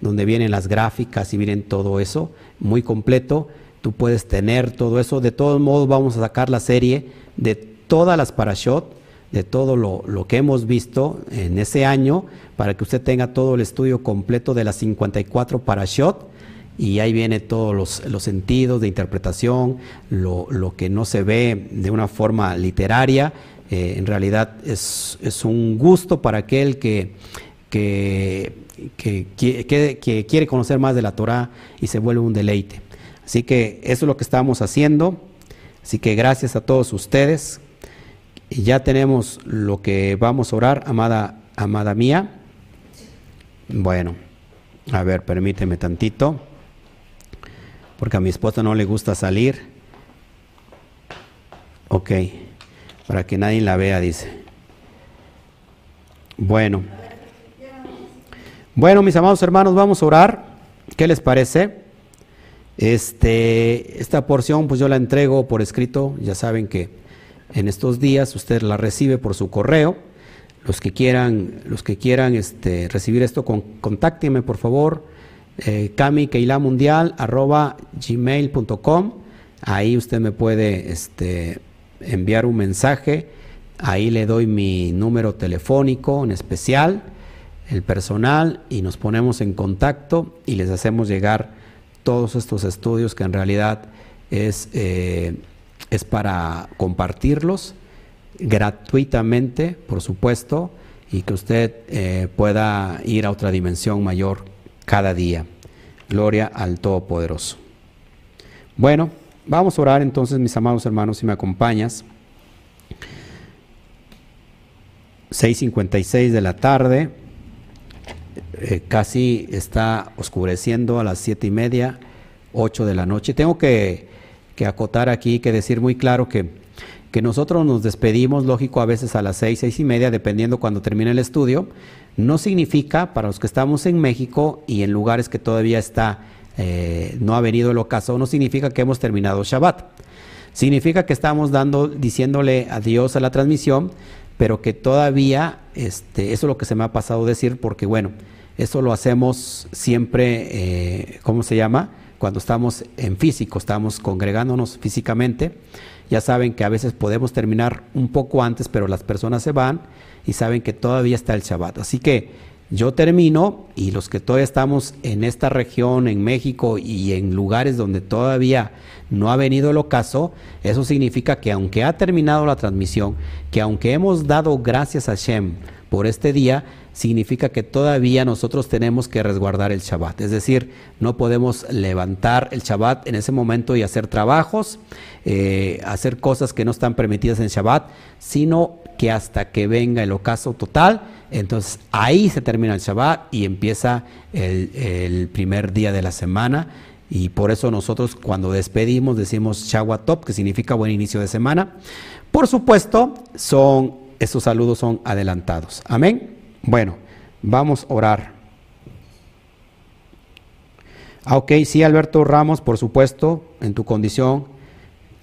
donde vienen las gráficas y vienen todo eso, muy completo. Tú puedes tener todo eso. De todos modos, vamos a sacar la serie de todas las parashot, de todo lo, lo, que hemos visto en ese año, para que usted tenga todo el estudio completo de las 54 parashot y ahí viene todos los, sentidos de interpretación, lo, que no se ve de una forma literaria, eh, en realidad es, un gusto para aquel que, que, que, quiere conocer más de la Torah y se vuelve un deleite. Así que eso es lo que estamos haciendo. Así que gracias a todos ustedes. Y ya tenemos lo que vamos a orar, amada, amada mía. Bueno, a ver, permíteme tantito porque a mi esposa no le gusta salir. Ok, para que nadie la vea, dice. Bueno. Bueno, mis amados hermanos, vamos a orar. ¿Qué les parece? Este, esta porción pues yo la entrego por escrito, ya saben que en estos días usted la recibe por su correo. Los que quieran, los que quieran este, recibir esto, con, contáctenme por favor eh, gmail.com Ahí usted me puede este, enviar un mensaje. Ahí le doy mi número telefónico en especial, el personal, y nos ponemos en contacto y les hacemos llegar todos estos estudios que en realidad es, eh, es para compartirlos gratuitamente, por supuesto, y que usted eh, pueda ir a otra dimensión mayor cada día. Gloria al Todopoderoso. Bueno, vamos a orar entonces, mis amados hermanos, si me acompañas. 6.56 de la tarde, eh, casi está oscureciendo a las siete y media, 8 de la noche. Tengo que, que acotar aquí, que decir muy claro que que nosotros nos despedimos, lógico, a veces a las seis, seis y media, dependiendo cuando termine el estudio, no significa, para los que estamos en México y en lugares que todavía está, eh, no ha venido el ocaso, no significa que hemos terminado Shabbat. Significa que estamos dando, diciéndole adiós a la transmisión, pero que todavía, este, eso es lo que se me ha pasado decir, porque bueno, eso lo hacemos siempre, eh, ¿cómo se llama? Cuando estamos en físico, estamos congregándonos físicamente ya saben que a veces podemos terminar un poco antes, pero las personas se van y saben que todavía está el Shabbat. Así que yo termino y los que todavía estamos en esta región, en México y en lugares donde todavía no ha venido el ocaso, eso significa que aunque ha terminado la transmisión, que aunque hemos dado gracias a Shem por este día, significa que todavía nosotros tenemos que resguardar el Shabbat. Es decir, no podemos levantar el Shabbat en ese momento y hacer trabajos, eh, hacer cosas que no están permitidas en Shabbat, sino que hasta que venga el ocaso total, entonces ahí se termina el Shabbat y empieza el, primer día de la semana. Y por eso nosotros cuando despedimos decimos Top, que significa buen inicio de semana. Por supuesto, son, estos saludos son adelantados. Amén. Bueno, vamos a orar. Ah, ok, sí, Alberto Ramos, por supuesto, en tu condición,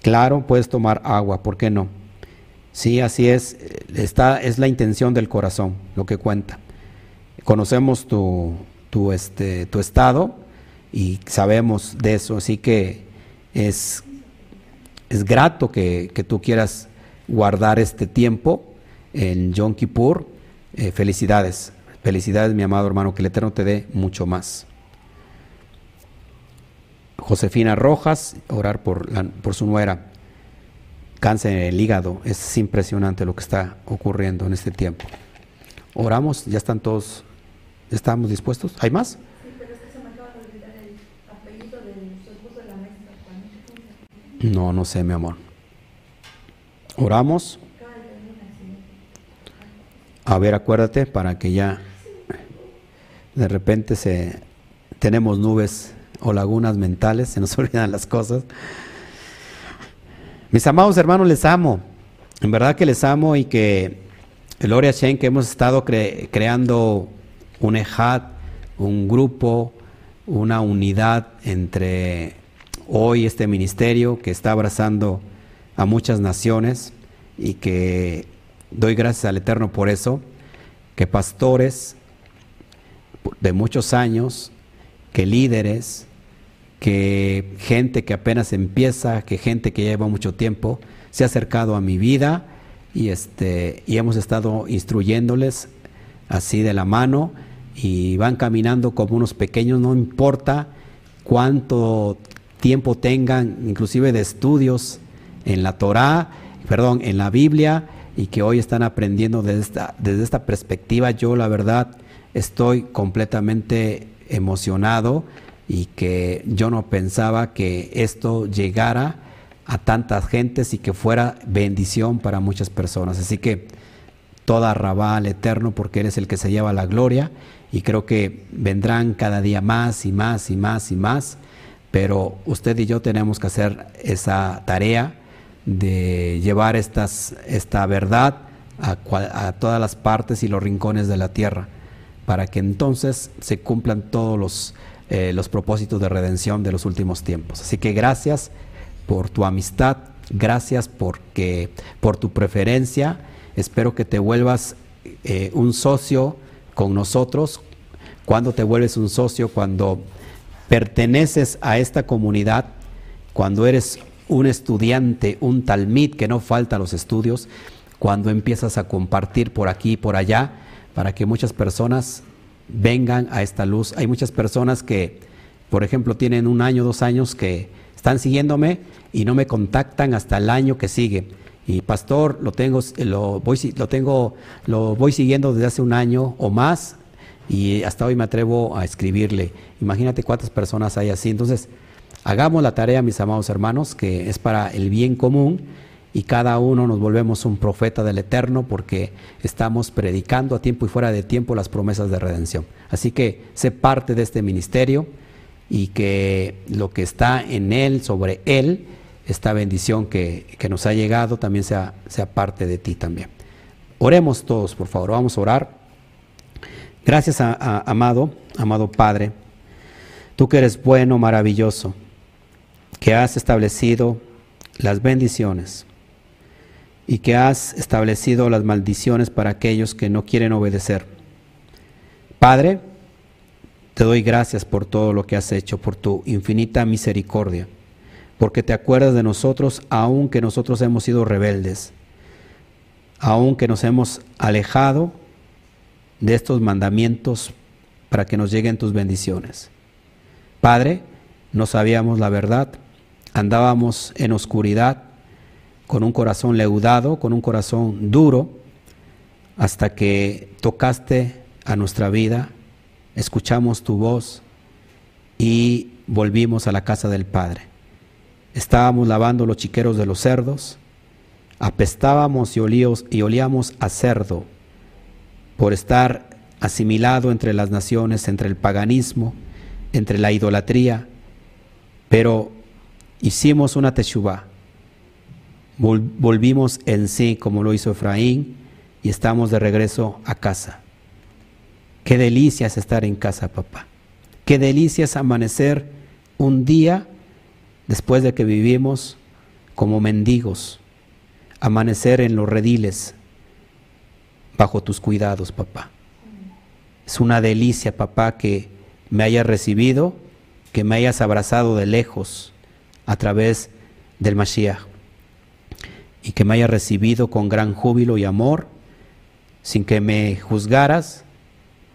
claro, puedes tomar agua, ¿por qué no? Sí, así es, Esta es la intención del corazón, lo que cuenta. Conocemos tu, tu, este, tu estado y sabemos de eso, así que es, es grato que, que tú quieras guardar este tiempo en Yom Kippur eh, felicidades, felicidades mi amado hermano, que el Eterno te dé mucho más. Josefina Rojas, orar por, por su nuera, cáncer en el hígado, es impresionante lo que está ocurriendo en este tiempo. Oramos, ya están todos, ¿estamos dispuestos? ¿Hay más? No, no sé, mi amor. Oramos. A ver, acuérdate para que ya de repente se tenemos nubes o lagunas mentales, se nos olvidan las cosas. Mis amados hermanos, les amo. En verdad que les amo y que Gloria Shen, que hemos estado creando un ejad, un grupo, una unidad entre hoy este ministerio que está abrazando a muchas naciones y que Doy gracias al Eterno por eso, que pastores de muchos años, que líderes, que gente que apenas empieza, que gente que lleva mucho tiempo, se ha acercado a mi vida y, este, y hemos estado instruyéndoles así de la mano y van caminando como unos pequeños, no importa cuánto tiempo tengan, inclusive de estudios en la Torá, perdón, en la Biblia, y que hoy están aprendiendo desde esta, perspectiva, yo la verdad estoy completamente emocionado y que yo no pensaba que esto llegara a tantas gentes y que fuera bendición para muchas personas. Así que toda rabá al Eterno porque eres el que se lleva la gloria y creo que vendrán cada día más y más y más y más, pero usted y yo tenemos que hacer esa tarea de llevar estas, esta verdad a, todas las partes y los rincones de la tierra, para que entonces se cumplan todos los, eh, los propósitos de redención de los últimos tiempos. Así que gracias por tu amistad, gracias porque, por tu preferencia, espero que te vuelvas eh, un socio con nosotros. Cuando te vuelves un socio, cuando perteneces a esta comunidad, cuando eres un estudiante, un talmid que no falta a los estudios, cuando empiezas a compartir por aquí y por allá, para que muchas personas vengan a esta luz. Hay muchas personas que, por ejemplo, tienen un año, dos años que están siguiéndome y no me contactan hasta el año que sigue. Y pastor, lo tengo, lo voy, lo tengo, lo voy siguiendo desde hace un año o más y hasta hoy me atrevo a escribirle. Imagínate cuántas personas hay así. Entonces, hagamos la tarea, mis amados hermanos, que es para el bien común y cada uno nos volvemos un profeta del Eterno porque estamos predicando a tiempo y fuera de tiempo las promesas de redención. Así que sé parte de este ministerio y que lo que está en él, sobre él, esta bendición que, nos ha llegado también sea, sea parte de ti también. Oremos todos, por favor, vamos a orar. Gracias, a, amado, amado Padre, tú que eres bueno, maravilloso, que has establecido las bendiciones y que has establecido las maldiciones para aquellos que no quieren obedecer. Padre, te doy gracias por todo lo que has hecho, por tu infinita misericordia, porque te acuerdas de nosotros aun nosotros hemos sido rebeldes, aun que nos hemos alejado de estos mandamientos para que nos lleguen tus bendiciones. Padre, no sabíamos la verdad, andábamos en oscuridad, con un corazón leudado, con un corazón duro, hasta que tocaste a nuestra vida, escuchamos tu voz y volvimos a la casa del Padre. Estábamos lavando los chiqueros de los cerdos, apestábamos y, y olíamos a cerdo por estar asimilado entre las naciones, entre el paganismo, entre la idolatría, pero hicimos una teshuvah volvimos en sí como lo hizo Efraín y estamos de regreso a casa. Qué delicia es estar en casa, papá. Qué delicia es amanecer un día después de que vivimos como mendigos, amanecer en los rediles bajo tus cuidados, papá. Es una delicia, papá, que me hayas recibido, que me hayas abrazado de lejos a través del Mashiach y que me haya recibido con gran júbilo y amor, sin que me juzgaras,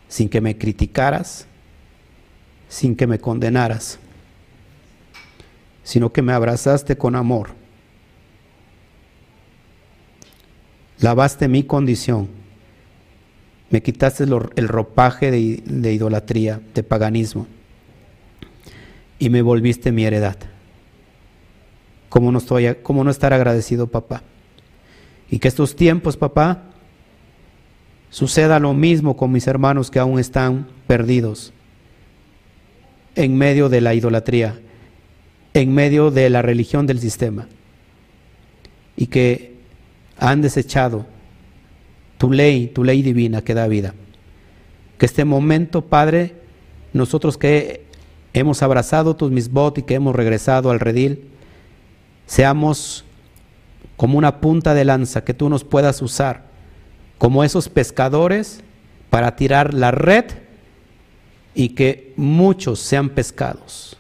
sin que me criticaras, sin que me condenaras, sino que me abrazaste con amor. Lavaste mi condición, me quitaste el ropaje de, de idolatría, de paganismo, y me volviste mi heredad. ¿Cómo no, estar agradecido, papá? Y que estos tiempos, papá, suceda lo mismo con mis hermanos que aún están perdidos en medio de la idolatría, en medio de la religión del sistema, y que han desechado tu ley, tu ley divina que da vida. Que este momento, Padre, nosotros que hemos abrazado tus misbot y que hemos regresado al redil, seamos como una punta de lanza que tú nos puedas usar, como esos pescadores para tirar la red y que muchos sean pescados,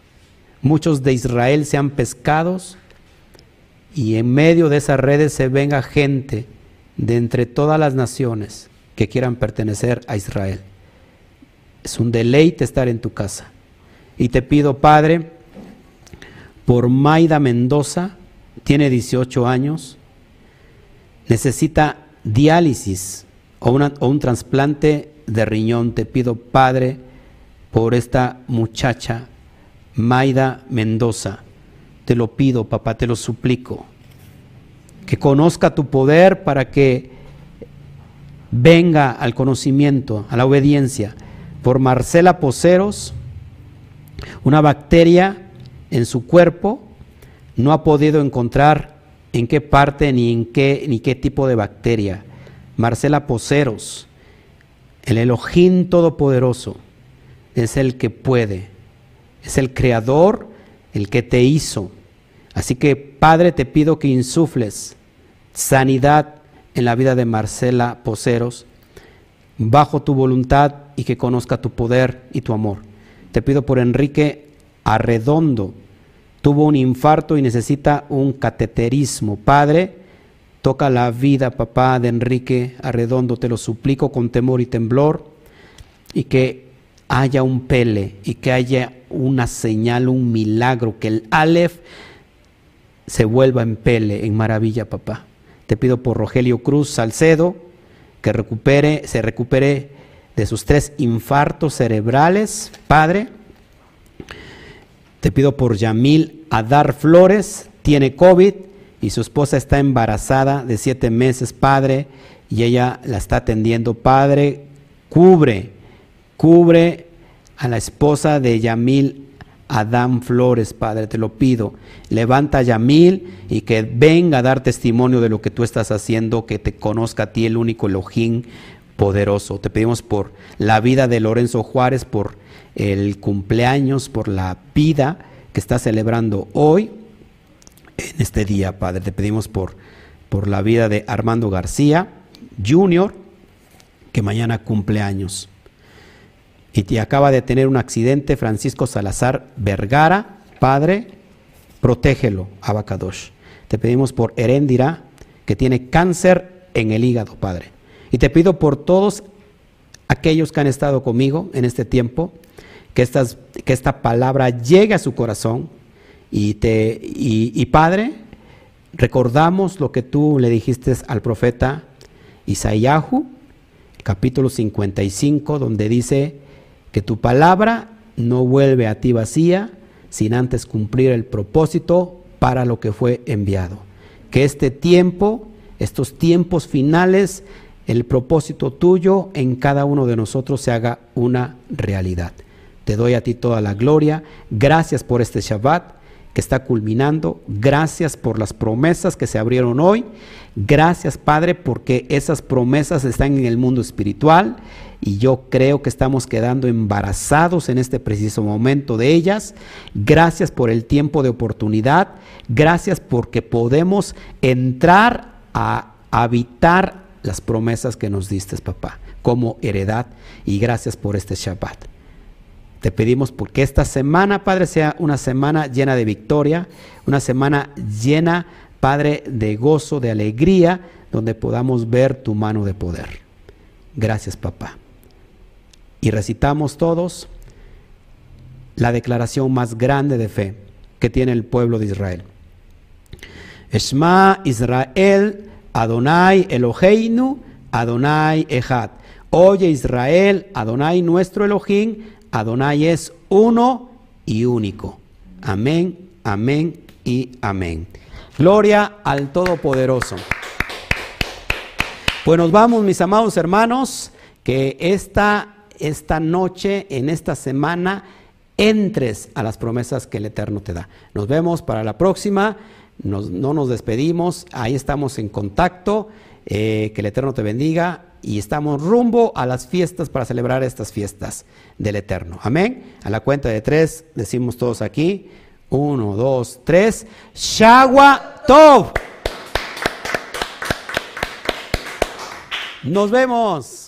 muchos de Israel sean pescados y en medio de esas redes se venga gente de entre todas las naciones que quieran pertenecer a Israel. Es un deleite estar en tu casa. Y te pido, Padre, por Maida Mendoza, tiene 18 años, necesita diálisis o, o un trasplante de riñón. Te pido, Padre, por esta muchacha, Maida Mendoza. Te lo pido, papá, te lo suplico. Que conozca tu poder para que venga al conocimiento, a la obediencia. Por Marcela Poceros, una bacteria en su cuerpo no ha podido encontrar en qué parte ni en qué ni qué tipo de bacteria. Marcela Poceros, el Elohim Todopoderoso, es el que puede, es el creador, el que te hizo. Así que, Padre, te pido que insufles sanidad en la vida de Marcela Poceros, bajo tu voluntad y que conozca tu poder y tu amor. Te pido por Enrique Arredondo, tuvo un infarto y necesita un cateterismo. Padre, toca la vida, papá, de Enrique Arredondo, te lo suplico con temor y temblor, y que haya un pele, y que haya una señal, un milagro, que el Aleph se vuelva en pele, en maravilla, papá. Te pido por Rogelio Cruz Salcedo, que recupere, se recupere de sus tres infartos cerebrales, Padre. Te pido por Yamil Adar Flores, tiene COVID y su esposa está embarazada de siete meses, Padre, y ella la está atendiendo, Padre. Cubre, cubre a la esposa de Yamil Adán Flores, Padre, te lo pido. Levanta a Yamil y que venga a dar testimonio de lo que tú estás haciendo, que te conozca a ti, el único Elohim poderoso. Te pedimos por la vida de Lorenzo Juárez, por el cumpleaños, por la vida que está celebrando hoy, en este día, Padre. Te pedimos por, por la vida de Armando García Jr., que mañana cumple años. Y te acaba de tener un accidente Francisco Salazar Vergara, Padre, protégelo, Abacadosh. Te pedimos por Heréndira, que tiene cáncer en el hígado, Padre. Y te pido por todos aquellos que han estado conmigo en este tiempo, que, estas, que esta palabra llegue a su corazón. Y, te, y, Padre, recordamos lo que tú le dijiste al profeta Isaíahu, capítulo 55, donde dice, que tu palabra no vuelve a ti vacía sin antes cumplir el propósito para lo que fue enviado. Que este tiempo, estos tiempos finales, el propósito tuyo en cada uno de nosotros se haga una realidad. Te doy a ti toda la gloria. Gracias por este Shabbat que está culminando. Gracias por las promesas que se abrieron hoy. Gracias, Padre, porque esas promesas están en el mundo espiritual y yo creo que estamos quedando embarazados en este preciso momento de ellas. Gracias por el tiempo de oportunidad. Gracias porque podemos entrar a habitar las promesas que nos diste, papá, como heredad. Y gracias por este Shabbat. Te pedimos porque esta semana, Padre, sea una semana llena de victoria, una semana llena, Padre, de gozo, de alegría, donde podamos ver tu mano de poder. Gracias, papá. Y recitamos todos la declaración más grande de fe que tiene el pueblo de Israel. Esma Israel, Adonai Eloheinu, Adonai Echad. Oye Israel, Adonai nuestro Elohim, Adonai es uno y único. Amén, amén y amén. Gloria al Todopoderoso. Pues nos vamos, mis amados hermanos, que esta, esta noche, en esta semana, entres a las promesas que el Eterno te da. Nos vemos para la próxima. No nos despedimos. Ahí estamos en contacto. Eh, que el Eterno te bendiga y estamos rumbo a las fiestas para celebrar estas fiestas del Eterno. Amén. A la cuenta de tres decimos todos aquí. Uno, dos, tres. Shagua Tov. Nos vemos.